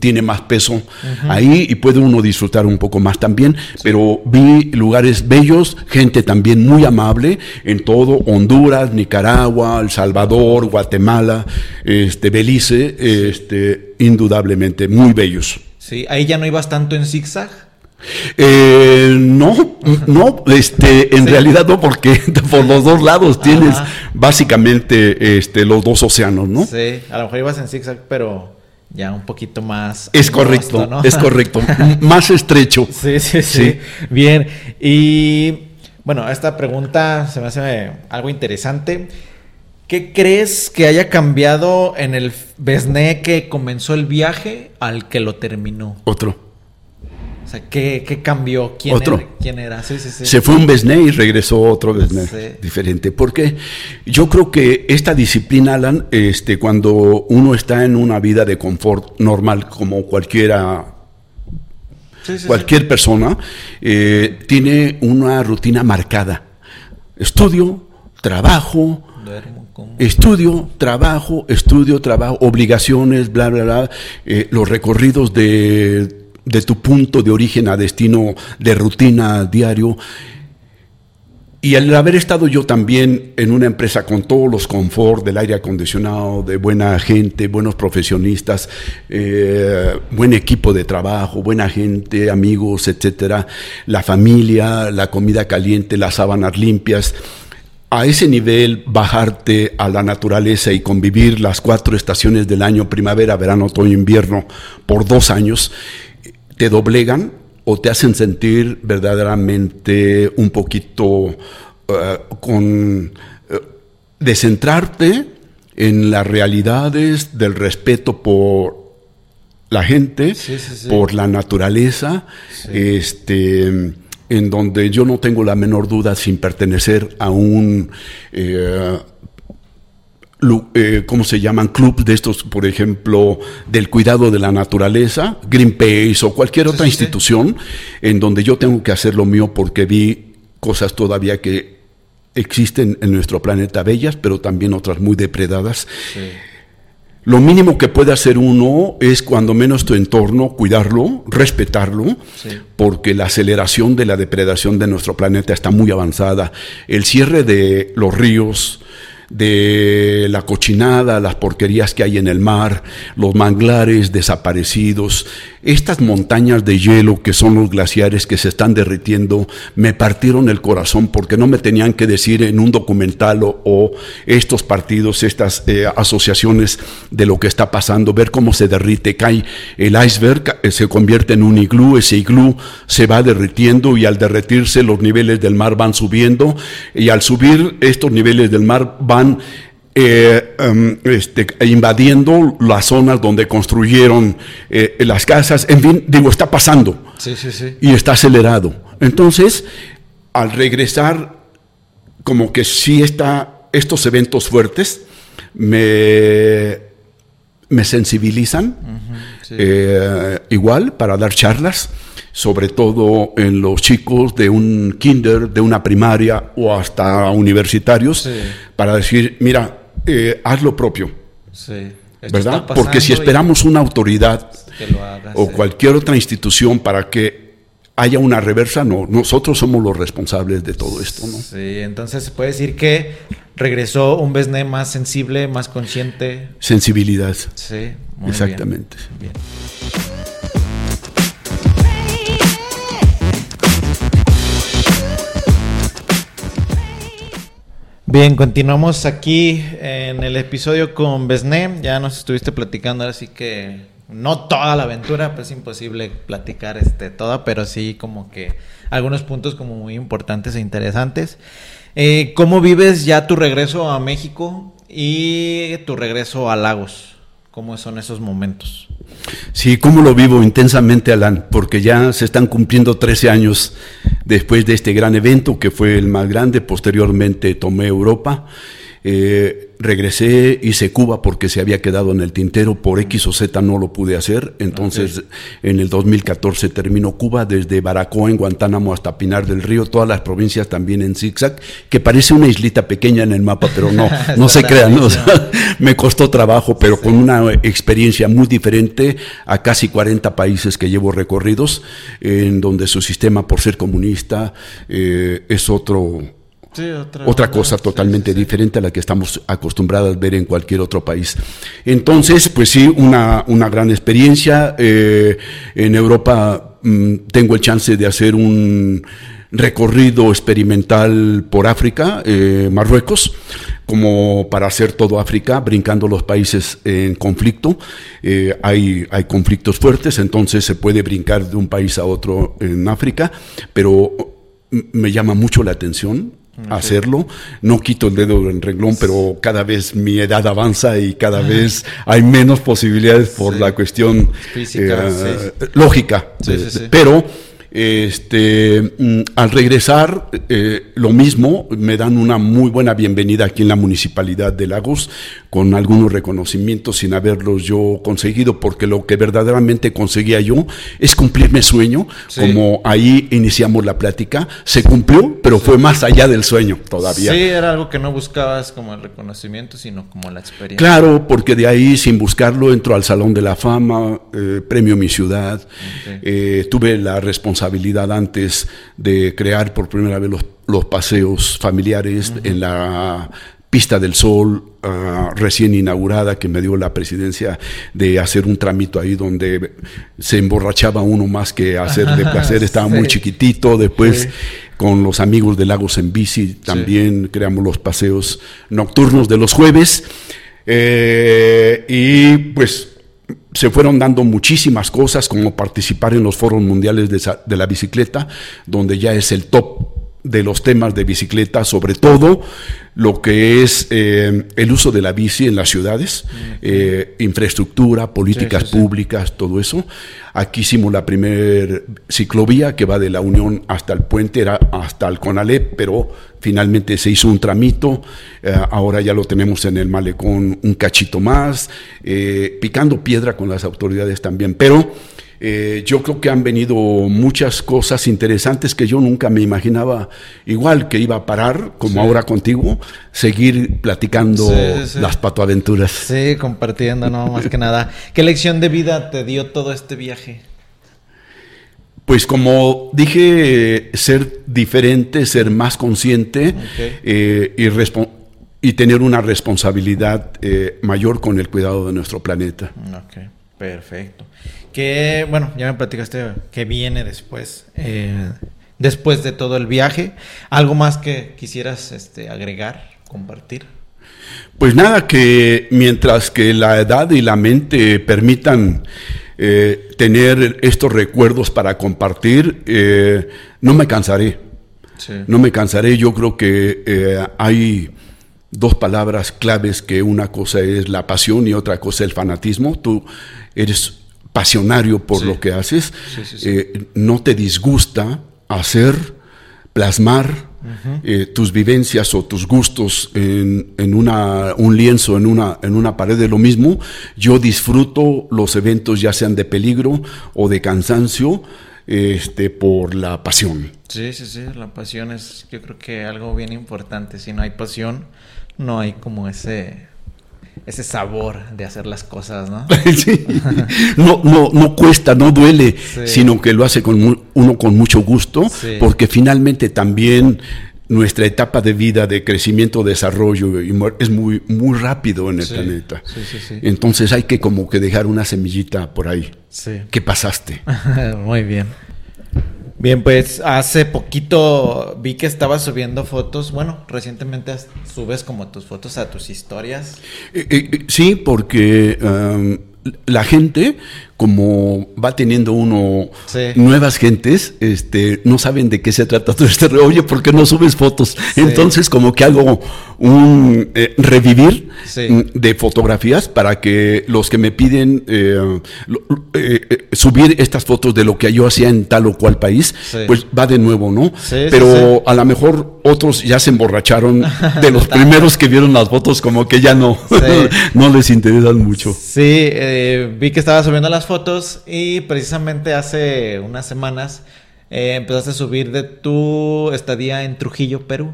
tiene más peso ahí y puede uno disfrutar un poco más también, pero vi lugares bellos, gente también muy amable en todo, Honduras, Nicaragua, El Salvador, Guatemala, este, Belice, este, indudablemente muy bellos. Sí, ahí ya no ibas tanto en zigzag. Eh, no, no, este, en realidad no, porque por los dos lados tienes Ajá. básicamente este, los dos océanos, ¿no? Sí, a lo mejor ibas en zigzag, pero ya un poquito más. Es correcto, ¿no? es correcto, más estrecho. Sí, sí, sí, Sí. Bien. Y bueno, esta pregunta se me hace algo interesante. ¿Qué crees que haya cambiado en el Besné que comenzó el viaje al que lo terminó? Otro. O sea, ¿qué, qué cambió? ¿Quién Otro. Era? ¿Quién era? Sí, sí, sí. Se fue un Besné y regresó otro Besné diferente. Porque yo creo que esta disciplina, Alan, este, cuando uno está en una vida de confort normal, como cualquiera Sí, sí, cualquier persona eh, tiene una rutina marcada. Estudio, trabajo. Duermo, estudio, trabajo, estudio, trabajo, obligaciones, bla, bla, bla, eh, los recorridos de, de tu punto de origen a destino de rutina diario. Y al haber estado yo también en una empresa con todos los confort del aire acondicionado, de buena gente, buenos profesionistas, eh, buen equipo de trabajo, buena gente, amigos, etcétera, la familia, la comida caliente, las sábanas limpias, a ese nivel bajarte a la naturaleza y convivir las cuatro estaciones del año, primavera, verano, otoño, invierno, por dos años, te doblegan o te hacen sentir verdaderamente un poquito eh, con eh, de centrarte en las realidades del respeto por la gente, Sí, sí, sí. por la naturaleza, este en donde yo no tengo la menor duda sin pertenecer a un eh, eh, ¿cómo se llaman? Clubs de estos, por ejemplo, del cuidado de la naturaleza, Greenpeace o cualquier otra institución, en donde yo tengo que hacer lo mío porque vi cosas todavía que existen en nuestro planeta bellas, pero también otras muy depredadas. Lo mínimo que puede hacer uno es cuando menos tu entorno, cuidarlo, respetarlo, porque la aceleración de la depredación de nuestro planeta está muy avanzada. El cierre de los ríos, de la cochinada, las porquerías que hay en el mar, los manglares desaparecidos, estas montañas de hielo que son los glaciares que se están derritiendo, me partieron el corazón porque no me tenían que decir en un documental o, estos partidos, estas eh, asociaciones de lo que está pasando, ver cómo se derrite, cae el iceberg, eh, se convierte en un iglú, ese iglú se va derritiendo y al derretirse los niveles del mar van subiendo y al subir estos niveles del mar van eh, em, este, invadiendo las zonas donde construyeron eh, las casas, en fin, digo, está pasando. Y está acelerado. Entonces, al regresar, como que sí está, estos eventos fuertes me, me sensibilizan, eh, igual para dar charlas sobre todo en los chicos de un kinder, de una primaria o hasta universitarios, para decir, mira, eh, haz lo propio. ¿Verdad? Porque si esperamos una autoridad o cualquier otra institución para que haya una reversa, no, nosotros somos los responsables de todo esto, ¿no? Sí, entonces se puede decir que regresó un Besné más sensible, más consciente. Sensibilidad. Sí, muy Exactamente. Bien. Bien, continuamos aquí en el episodio con Besné. Ya nos estuviste platicando, así que no toda la aventura, pues es imposible platicar este, toda, pero sí como que algunos puntos como muy importantes e interesantes. Eh, ¿Cómo vives ya tu regreso a México y tu regreso a Lagos? ¿Cómo son esos momentos? Sí, cómo lo vivo intensamente, Alan, porque ya se están cumpliendo 13 años después de este gran evento que fue el más grande. Posteriormente tomé Europa eh, regresé, hice Cuba porque se había quedado en el tintero, por X o Z no lo pude hacer, entonces en el 2014 terminó Cuba, desde Baracoa en Guantánamo hasta Pinar del Río, todas las provincias también en zigzag, que parece una islita pequeña en el mapa, pero no, no se crean, me costó trabajo, pero con una experiencia muy diferente a casi 40 países que llevo recorridos, en donde su sistema por ser comunista eh, es otro otra, cosa totalmente diferente a la que estamos acostumbrados a ver en cualquier otro país. Entonces, pues sí, una, una gran experiencia. Eh, en Europa mm, tengo el chance de hacer un recorrido experimental por África, eh, Marruecos, como para hacer todo África, brincando los países en conflicto. Eh, hay, hay conflictos fuertes, entonces se puede brincar de un país a otro en África, pero me llama mucho la atención hacerlo. No quito el dedo del renglón, pero cada vez mi edad avanza y cada vez hay menos posibilidades por la cuestión Física, eh, lógica. pero este, mm, al regresar, eh, lo mismo, me dan una muy buena bienvenida aquí en la Municipalidad de Lagos, con algunos reconocimientos sin haberlos yo conseguido, porque lo que verdaderamente conseguía yo es cumplir mi sueño, como ahí iniciamos la plática, se cumplió, pero fue más allá del sueño todavía. Sí, era algo que no buscabas como el reconocimiento, sino como la experiencia. Claro, porque de ahí, sin buscarlo, entro al Salón de la Fama, eh, premio Mi Ciudad, eh, tuve la responsabilidad antes de crear por primera vez los, paseos familiares en la pista del sol ah, recién inaugurada que me dio la presidencia de hacer un trámite ahí donde se emborrachaba uno más que hacer de placer, estaba muy chiquitito, después con los amigos de Lagos en bici también creamos los paseos nocturnos de los jueves eh, y pues se fueron dando muchísimas cosas como participar en los foros mundiales de, la bicicleta, donde ya es el top de los temas de bicicleta, sobre todo lo que es eh, el uso de la bici en las ciudades, eh, infraestructura, políticas públicas, todo eso. Aquí hicimos la primer ciclovía que va de la Unión hasta el puente, era hasta el Conalep, pero finalmente se hizo un tramito, eh, ahora ya lo tenemos en el malecón un cachito más, picando piedra con las autoridades también, pero eh, yo creo que han venido muchas cosas interesantes que yo nunca me imaginaba, igual que iba a parar, como ahora contigo, seguir platicando las patoaventuras. Sí, compartiendo, no, más que nada. ¿Qué lección de vida te dio todo este viaje? Pues como dije, ser diferente, ser más consciente eh, y, y, tener una responsabilidad eh, mayor con el cuidado de nuestro planeta. Ok, perfecto. Que, bueno, ya me platicaste que viene después, eh, después de todo el viaje. ¿Algo más que quisieras este, agregar, compartir? Pues nada, que mientras que la edad y la mente permitan eh, tener estos recuerdos para compartir, eh, no me cansaré. No me cansaré. Yo creo que hay dos palabras claves que una cosa es la pasión y otra cosa el fanatismo. Tú eres pasionario por lo que haces, eh, no te disgusta hacer, plasmar eh, tus vivencias o tus gustos en, una, un lienzo, en una, en una pared de lo mismo. Yo disfruto los eventos ya sean de peligro o de cansancio este, por la pasión. Sí, sí, sí, la pasión es yo creo que algo bien importante. Si no hay pasión, no hay como ese ese sabor de hacer las cosas, ¿no? no, no, no cuesta, no duele, sino que lo hace con uno con mucho gusto, porque finalmente también nuestra etapa de vida, de crecimiento, desarrollo es muy, muy rápido en el planeta. Entonces hay que como que dejar una semillita por ahí. ¿Qué pasaste? muy bien. Bien, pues hace poquito vi que estabas subiendo fotos. Bueno, recientemente subes como tus fotos a tus historias. Eh, eh, sí, porque la gente como va teniendo uno nuevas gentes, este, no saben de qué se trata todo este Oye, ¿por qué no subes fotos? Entonces, como que hago un eh, revivir mm, de fotografías para que los que me piden eh, eh, subir estas fotos de lo que yo hacía en tal o cual país, pues va de nuevo, ¿no? Pero a lo mejor otros ya se emborracharon de los primeros que vieron las fotos, como que ya no, no les interesan mucho. Sí, vi que estaba subiendo las fotos y precisamente hace unas semanas eh, empezaste a subir de tu estadía en Trujillo, Perú.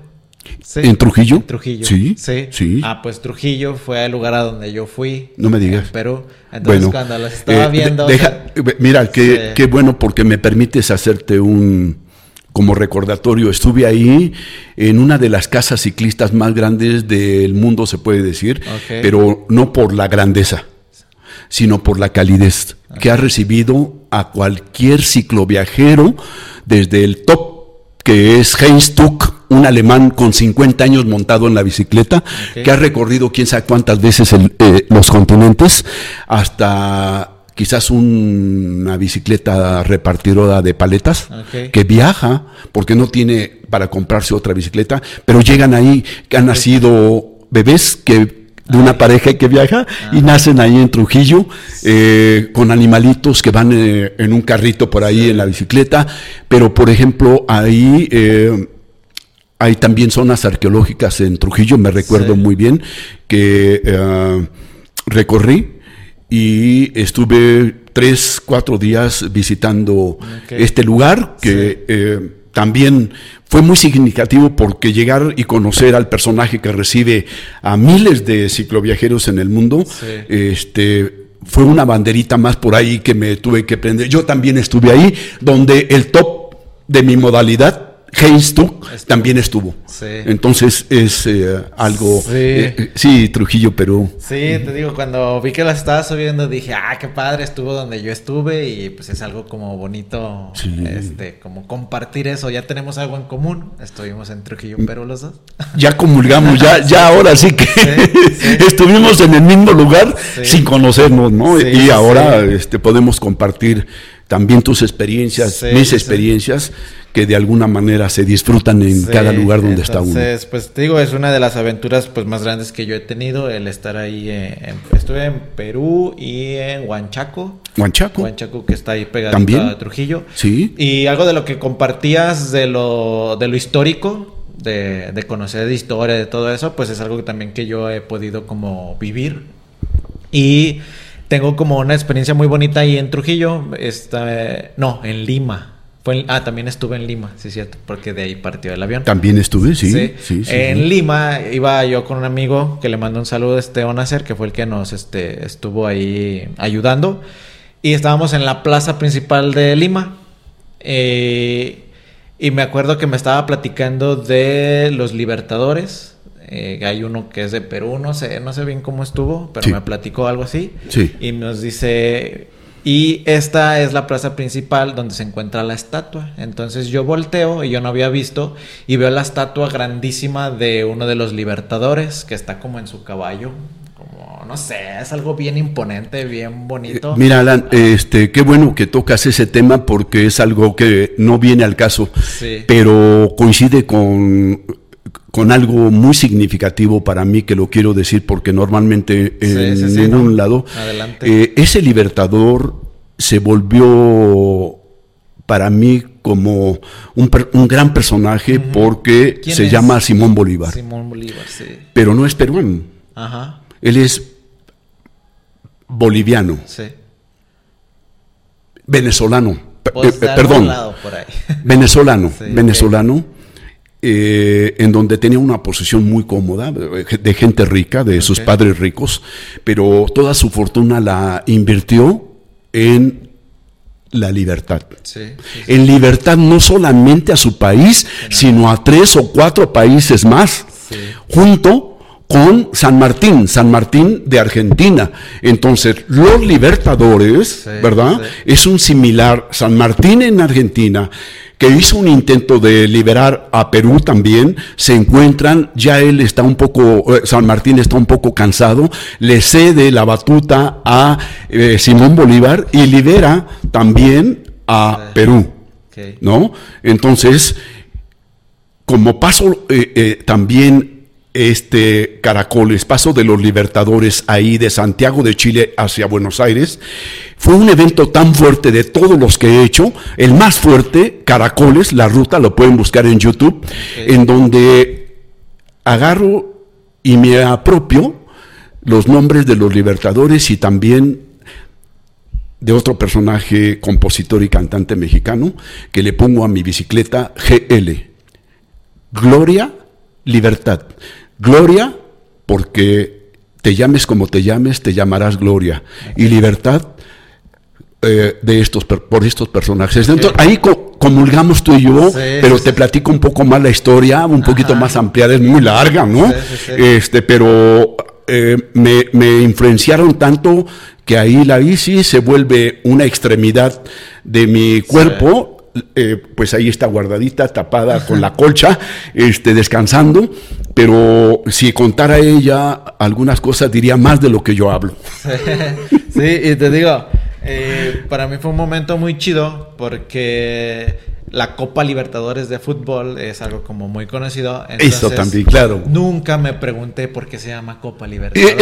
¿En Trujillo? En Trujillo. Sí. Sí. Ah, pues Trujillo fue el lugar a donde yo fui. No me digas. Perú. Entonces cuando lo estaba eh, viendo. mira, qué, qué bueno porque me permites hacerte un como recordatorio. Estuve ahí en una de las casas ciclistas más grandes del mundo, se puede decir, pero no por la grandeza sino por la calidez que ha recibido a cualquier cicloviajero desde el top que es Heinz Tuck, un alemán con 50 años montado en la bicicleta, que ha recorrido quién sabe cuántas veces eh, los continentes, hasta quizás una bicicleta repartidora de paletas, que viaja porque no tiene para comprarse otra bicicleta, pero llegan ahí, que han nacido bebés que de una pareja que viaja y nacen ahí en Trujillo eh, con animalitos que van eh, en un carrito por ahí en la bicicleta, pero por ejemplo ahí eh, hay también zonas arqueológicas en Trujillo, me recuerdo muy bien que recorrí y estuve tres, cuatro días visitando este lugar que también fue muy significativo porque llegar y conocer al personaje que recibe a miles de cicloviajeros en el mundo, este, fue una banderita más por ahí que me tuve que prender. Yo también estuve ahí, donde el top de mi modalidad Heinz tú también estuvo. Entonces es eh, algo. Sí. Eh, sí. Trujillo, Perú. Sí, te digo, cuando vi que las estaba subiendo dije, ah, qué padre, estuvo donde yo estuve y pues es algo como bonito, este, como compartir eso. Ya tenemos algo en común. Estuvimos en Trujillo, Perú los dos. Ya comulgamos, ya, ya ahora sí que estuvimos en el mismo lugar sin conocernos, ¿no? y ahora este, podemos compartir también tus experiencias, Sí, mis sí, sí. experiencias, que de alguna manera se disfrutan en Sí, cada lugar donde está uno. Entonces, pues te digo, es una de las aventuras pues más grandes que yo he tenido, el estar ahí, en- estuve en Perú y en Huanchaco. Huanchaco. Huanchaco que está ahí pegado ¿También? a Trujillo. Sí. Y algo de lo que compartías de lo, de lo histórico, de, de conocer de historia, de todo eso, pues es algo que también que yo he podido como vivir. Y tengo como una experiencia muy bonita ahí en Trujillo, esta, no, en Lima. Fue en- ah, también estuve en Lima, sí cierto, porque de ahí partió el avión. También estuve, sí. Sí. sí, sí, en sí. Lima iba yo con un amigo que le mandó un saludo, este Onacer, que fue el que nos este, estuvo ahí ayudando. Y estábamos en la plaza principal de Lima. Eh, y me acuerdo que me estaba platicando de los Libertadores. Eh, hay uno que es de Perú, no sé, no sé bien cómo estuvo, pero Sí. me platicó algo así. Sí. Y nos dice, y esta es la plaza principal donde se encuentra la estatua. Entonces yo volteo y yo no había visto y veo la estatua grandísima de uno de los libertadores que está como en su caballo. Como, no sé, es algo bien imponente, bien bonito. Mira, Alan, este, qué bueno que tocas ese tema porque es algo que no viene al caso, Sí. pero coincide con, con algo muy significativo para mí que lo quiero decir porque normalmente en Sí, sí, sí, ningún ¿no? lado eh, ese libertador se volvió para mí como un, un gran personaje porque ¿Quién se es? llama Simón Bolívar, Simón Bolívar, sí. pero no es peruano, Ajá, él es boliviano. sí. venezolano, Pues eh, perdón, por ahí. venezolano, venezolano, eh, en donde tenía una posición muy cómoda, de gente rica, de sus padres ricos, pero toda su fortuna la invirtió en la libertad. Sí, sí, sí. En libertad no solamente a su país, sino a tres o cuatro países más, junto con San Martín, San Martín de Argentina. Entonces, los libertadores, ¿verdad? Es un similar, San Martín en Argentina, que hizo un intento de liberar a Perú también, se encuentran, ya él está un poco, eh, San Martín está un poco cansado, le cede la batuta a eh, Simón Bolívar y libera también a. Perú. ¿no? Entonces, como paso eh, eh, también este Caracoles, paso de los Libertadores ahí de Santiago de Chile hacia Buenos Aires, fue un evento tan fuerte de todos los que he hecho, el más fuerte, Caracoles, la ruta, lo pueden buscar en YouTube, en donde agarro y me apropio los nombres de los Libertadores y también de otro personaje, compositor y cantante mexicano, que le pongo a mi bicicleta GL. Gloria, libertad. Gloria, porque te llames como te llames, te llamarás Gloria. Y libertad eh, de estos, por estos personajes. Entonces, ahí co- comulgamos tú y yo, Sí, pero te platico un poco más la historia, un poquito Ajá. más ampliada, es muy larga, ¿no? Sí, sí, sí. Este, pero eh, me, me influenciaron tanto que ahí la bici se vuelve una extremidad de mi cuerpo. Eh, pues ahí está guardadita, tapada con la colcha, este, descansando. Pero si contara ella algunas cosas, diría más de lo que yo hablo. sí, y te digo, eh, para mí fue un momento muy chido porque la Copa Libertadores de fútbol es algo como muy conocido. Eso también, claro. Nunca me pregunté por qué se llama Copa Libertadores.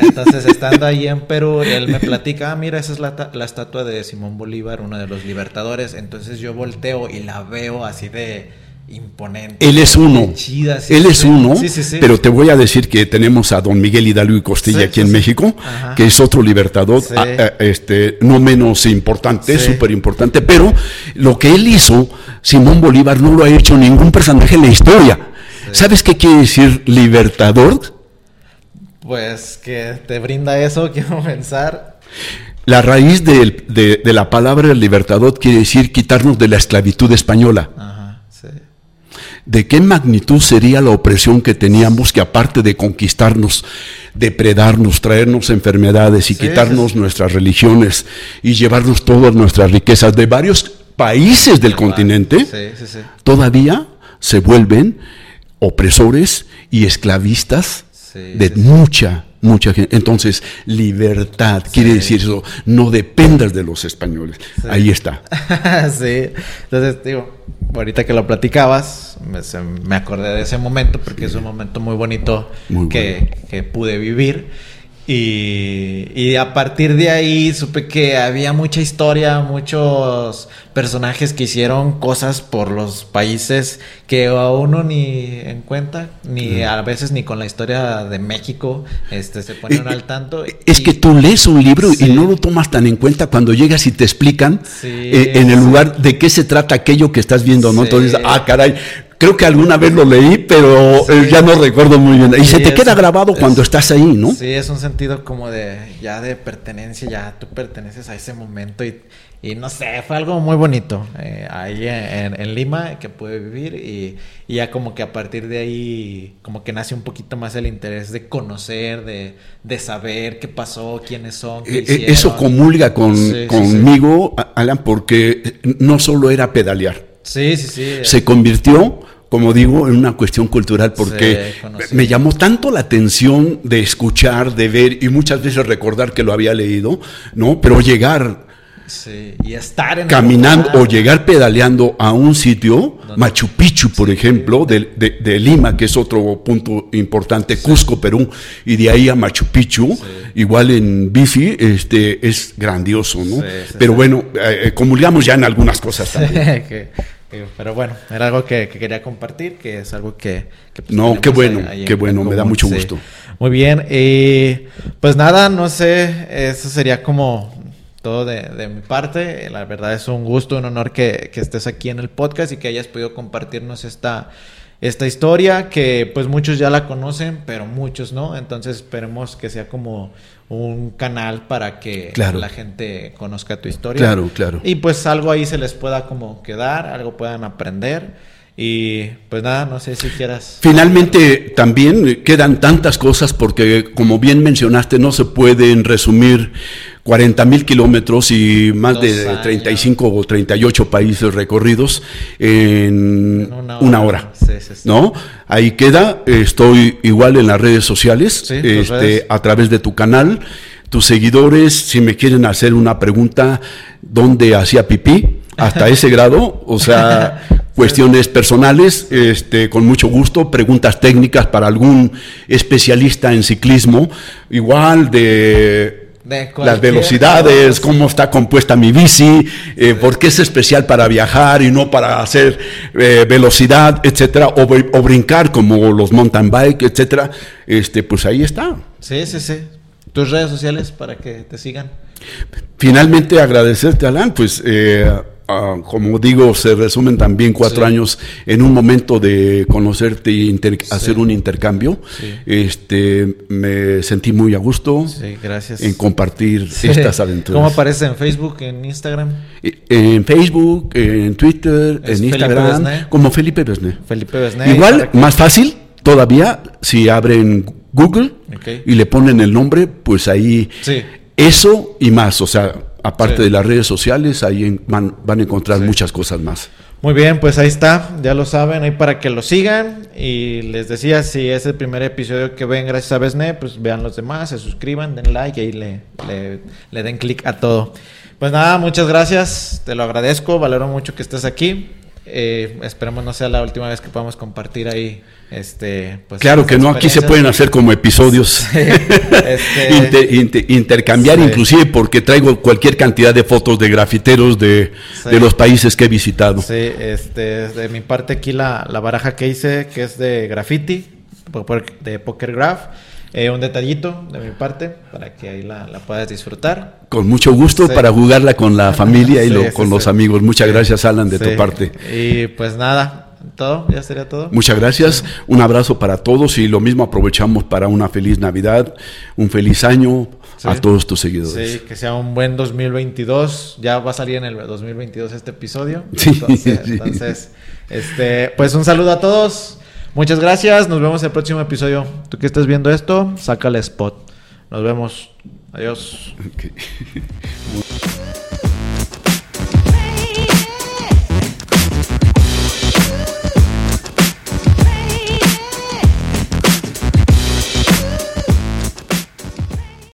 entonces, estando ahí en Perú, él me platica, ah, mira, esa es la, la estatua de Simón Bolívar, uno de los libertadores. Entonces yo volteo y la veo así de imponente. Él es uno. de chida, sí, Él es sí. uno. Sí. Pero te voy a decir que tenemos a don Miguel Hidalgo y Costilla aquí en. México, Ajá. que es otro libertador, Sí. a- a- este, no menos importante, súper importante. Pero lo que él hizo, Simón Bolívar no lo ha hecho ningún personaje en la historia. ¿Sabes qué quiere decir libertador? Pues que te brinda eso, quiero pensar. La raíz de, de la palabra libertador quiere decir quitarnos de la esclavitud española. Ajá. ¿De qué magnitud sería la opresión que teníamos que aparte de conquistarnos, depredarnos, traernos enfermedades y Sí, quitarnos sí, nuestras religiones y llevarnos todas nuestras riquezas de varios países del continente, Sí, todavía se vuelven opresores y esclavistas de mucha, mucha gente. Entonces, libertad, quiere decir eso, no dependas de los españoles. Ahí está. sí, entonces digo, ahorita que lo platicabas, me, acordé de ese momento porque es un momento muy bonito que, que pude vivir. Y, a partir de ahí supe que había mucha historia, muchos personajes que hicieron cosas por los países que a uno ni en cuenta, ni a veces ni con la historia de México este, se ponen al tanto. Es que tú lees un libro y no lo tomas tan en cuenta cuando llegas y te explican eh, en el lugar de qué se trata aquello que estás viendo, ¿no? Entonces, ah, caray, Creo que alguna vez lo leí, pero eh, ya no recuerdo muy bien. Y se te queda grabado cuando estás ahí, ¿no? Sí, es un sentido como de ya de pertenencia, ya tú perteneces a ese momento y, y no sé, fue algo muy bonito eh, ahí en, Lima que pude vivir y, ya como que a partir de ahí como que nace un poquito más el interés de conocer, de, de saber qué pasó, quiénes son. Qué eh, Eso comulga con, conmigo, Alan, porque no solo era pedalear. Sí, sí, sí. Se convirtió como digo, en una cuestión cultural, porque me llamó tanto la atención de escuchar, de ver y muchas veces recordar que lo había leído, ¿no? Pero llegar y estar caminando o llegar pedaleando a un sitio, Machu Picchu, por ejemplo, de, Lima, que es otro punto importante, Cusco, Perú, y de ahí a Machu Picchu, igual en bici, este, es grandioso, ¿no? Pero bueno, eh, eh, comulgamos ya en algunas cosas también. Pero bueno, era algo que, quería compartir, que es algo que... Pues, no, qué bueno, qué bueno, me da mucho gusto. Muy bien, y pues nada, no sé, eso sería como todo de, mi parte. La verdad es un gusto, un honor que, que estés aquí en el podcast y que hayas podido compartirnos esta esta historia que pues muchos ya la conocen, pero muchos no. Entonces esperemos que sea como un canal para que la gente conozca tu historia. Claro, claro. Y pues algo ahí se les pueda como quedar, algo puedan aprender. Y pues nada, no sé si quieras. Finalmente también quedan tantas cosas porque como bien mencionaste no se pueden resumir 40 mil kilómetros y más de 35 o 38 países recorridos en una hora. ¿No? Ahí queda, estoy igual en las redes sociales, este, a través de tu canal. Tus seguidores, si me quieren hacer una pregunta, ¿dónde hacía pipí? Hasta ese grado, o sea, cuestiones personales, este, con mucho gusto, preguntas técnicas para algún especialista en ciclismo, igual de las velocidades, cómo está compuesta mi bici, eh, por qué es especial para viajar y no para hacer eh, velocidad, etcétera, o, brincar como los mountain bike, etcétera. Este, pues ahí está. Sí, sí, sí. Tus redes sociales para que te sigan. Finalmente agradecerte, Alan, pues eh, Como digo, se resumen también cuatro años en un momento de conocerte y hacer un intercambio. Este, me sentí muy a gusto gracias. en compartir estas aventuras. ¿Cómo aparece en Facebook, en Instagram? En Facebook, en Twitter, en Instagram, como Felipe Besné. Felipe Besné. Igual, más fácil todavía, si abren Google y le ponen el nombre, pues ahí eso y más, o sea, aparte de las redes sociales, ahí van, a encontrar muchas cosas más. Muy bien, pues ahí está, ya lo saben, ahí para que lo sigan. Y les decía, si es el primer episodio que ven gracias a Besne, pues vean los demás, se suscriban, den like y ahí le, le, den clic a todo. Pues nada, muchas gracias, te lo agradezco, valoro mucho que estés aquí. Eh, esperemos no sea la última vez que podamos compartir ahí este, pues, claro que no, aquí se pueden hacer como episodios, este, intercambiar inclusive porque traigo cualquier cantidad de fotos de grafiteros de, los países que he visitado. Sí, este, de mi parte aquí la, baraja que hice, que es de graffiti, de Poker Graph. Eh, un detallito de mi parte para que ahí la, puedas disfrutar. Con mucho gusto para jugarla con la familia y con los amigos. Muchas gracias, Alan, de tu parte. Y pues nada, todo, ya sería todo. Muchas gracias, un abrazo para todos y lo mismo aprovechamos para una feliz Navidad, un feliz año a todos tus seguidores. Sí, que sea un buen 2022, ya va a salir en el 2022 este episodio. Sí, entonces, este, pues un saludo a todos, muchas gracias, nos vemos en el próximo episodio. Tú que estés viendo esto, sácale spot. Nos vemos, adiós.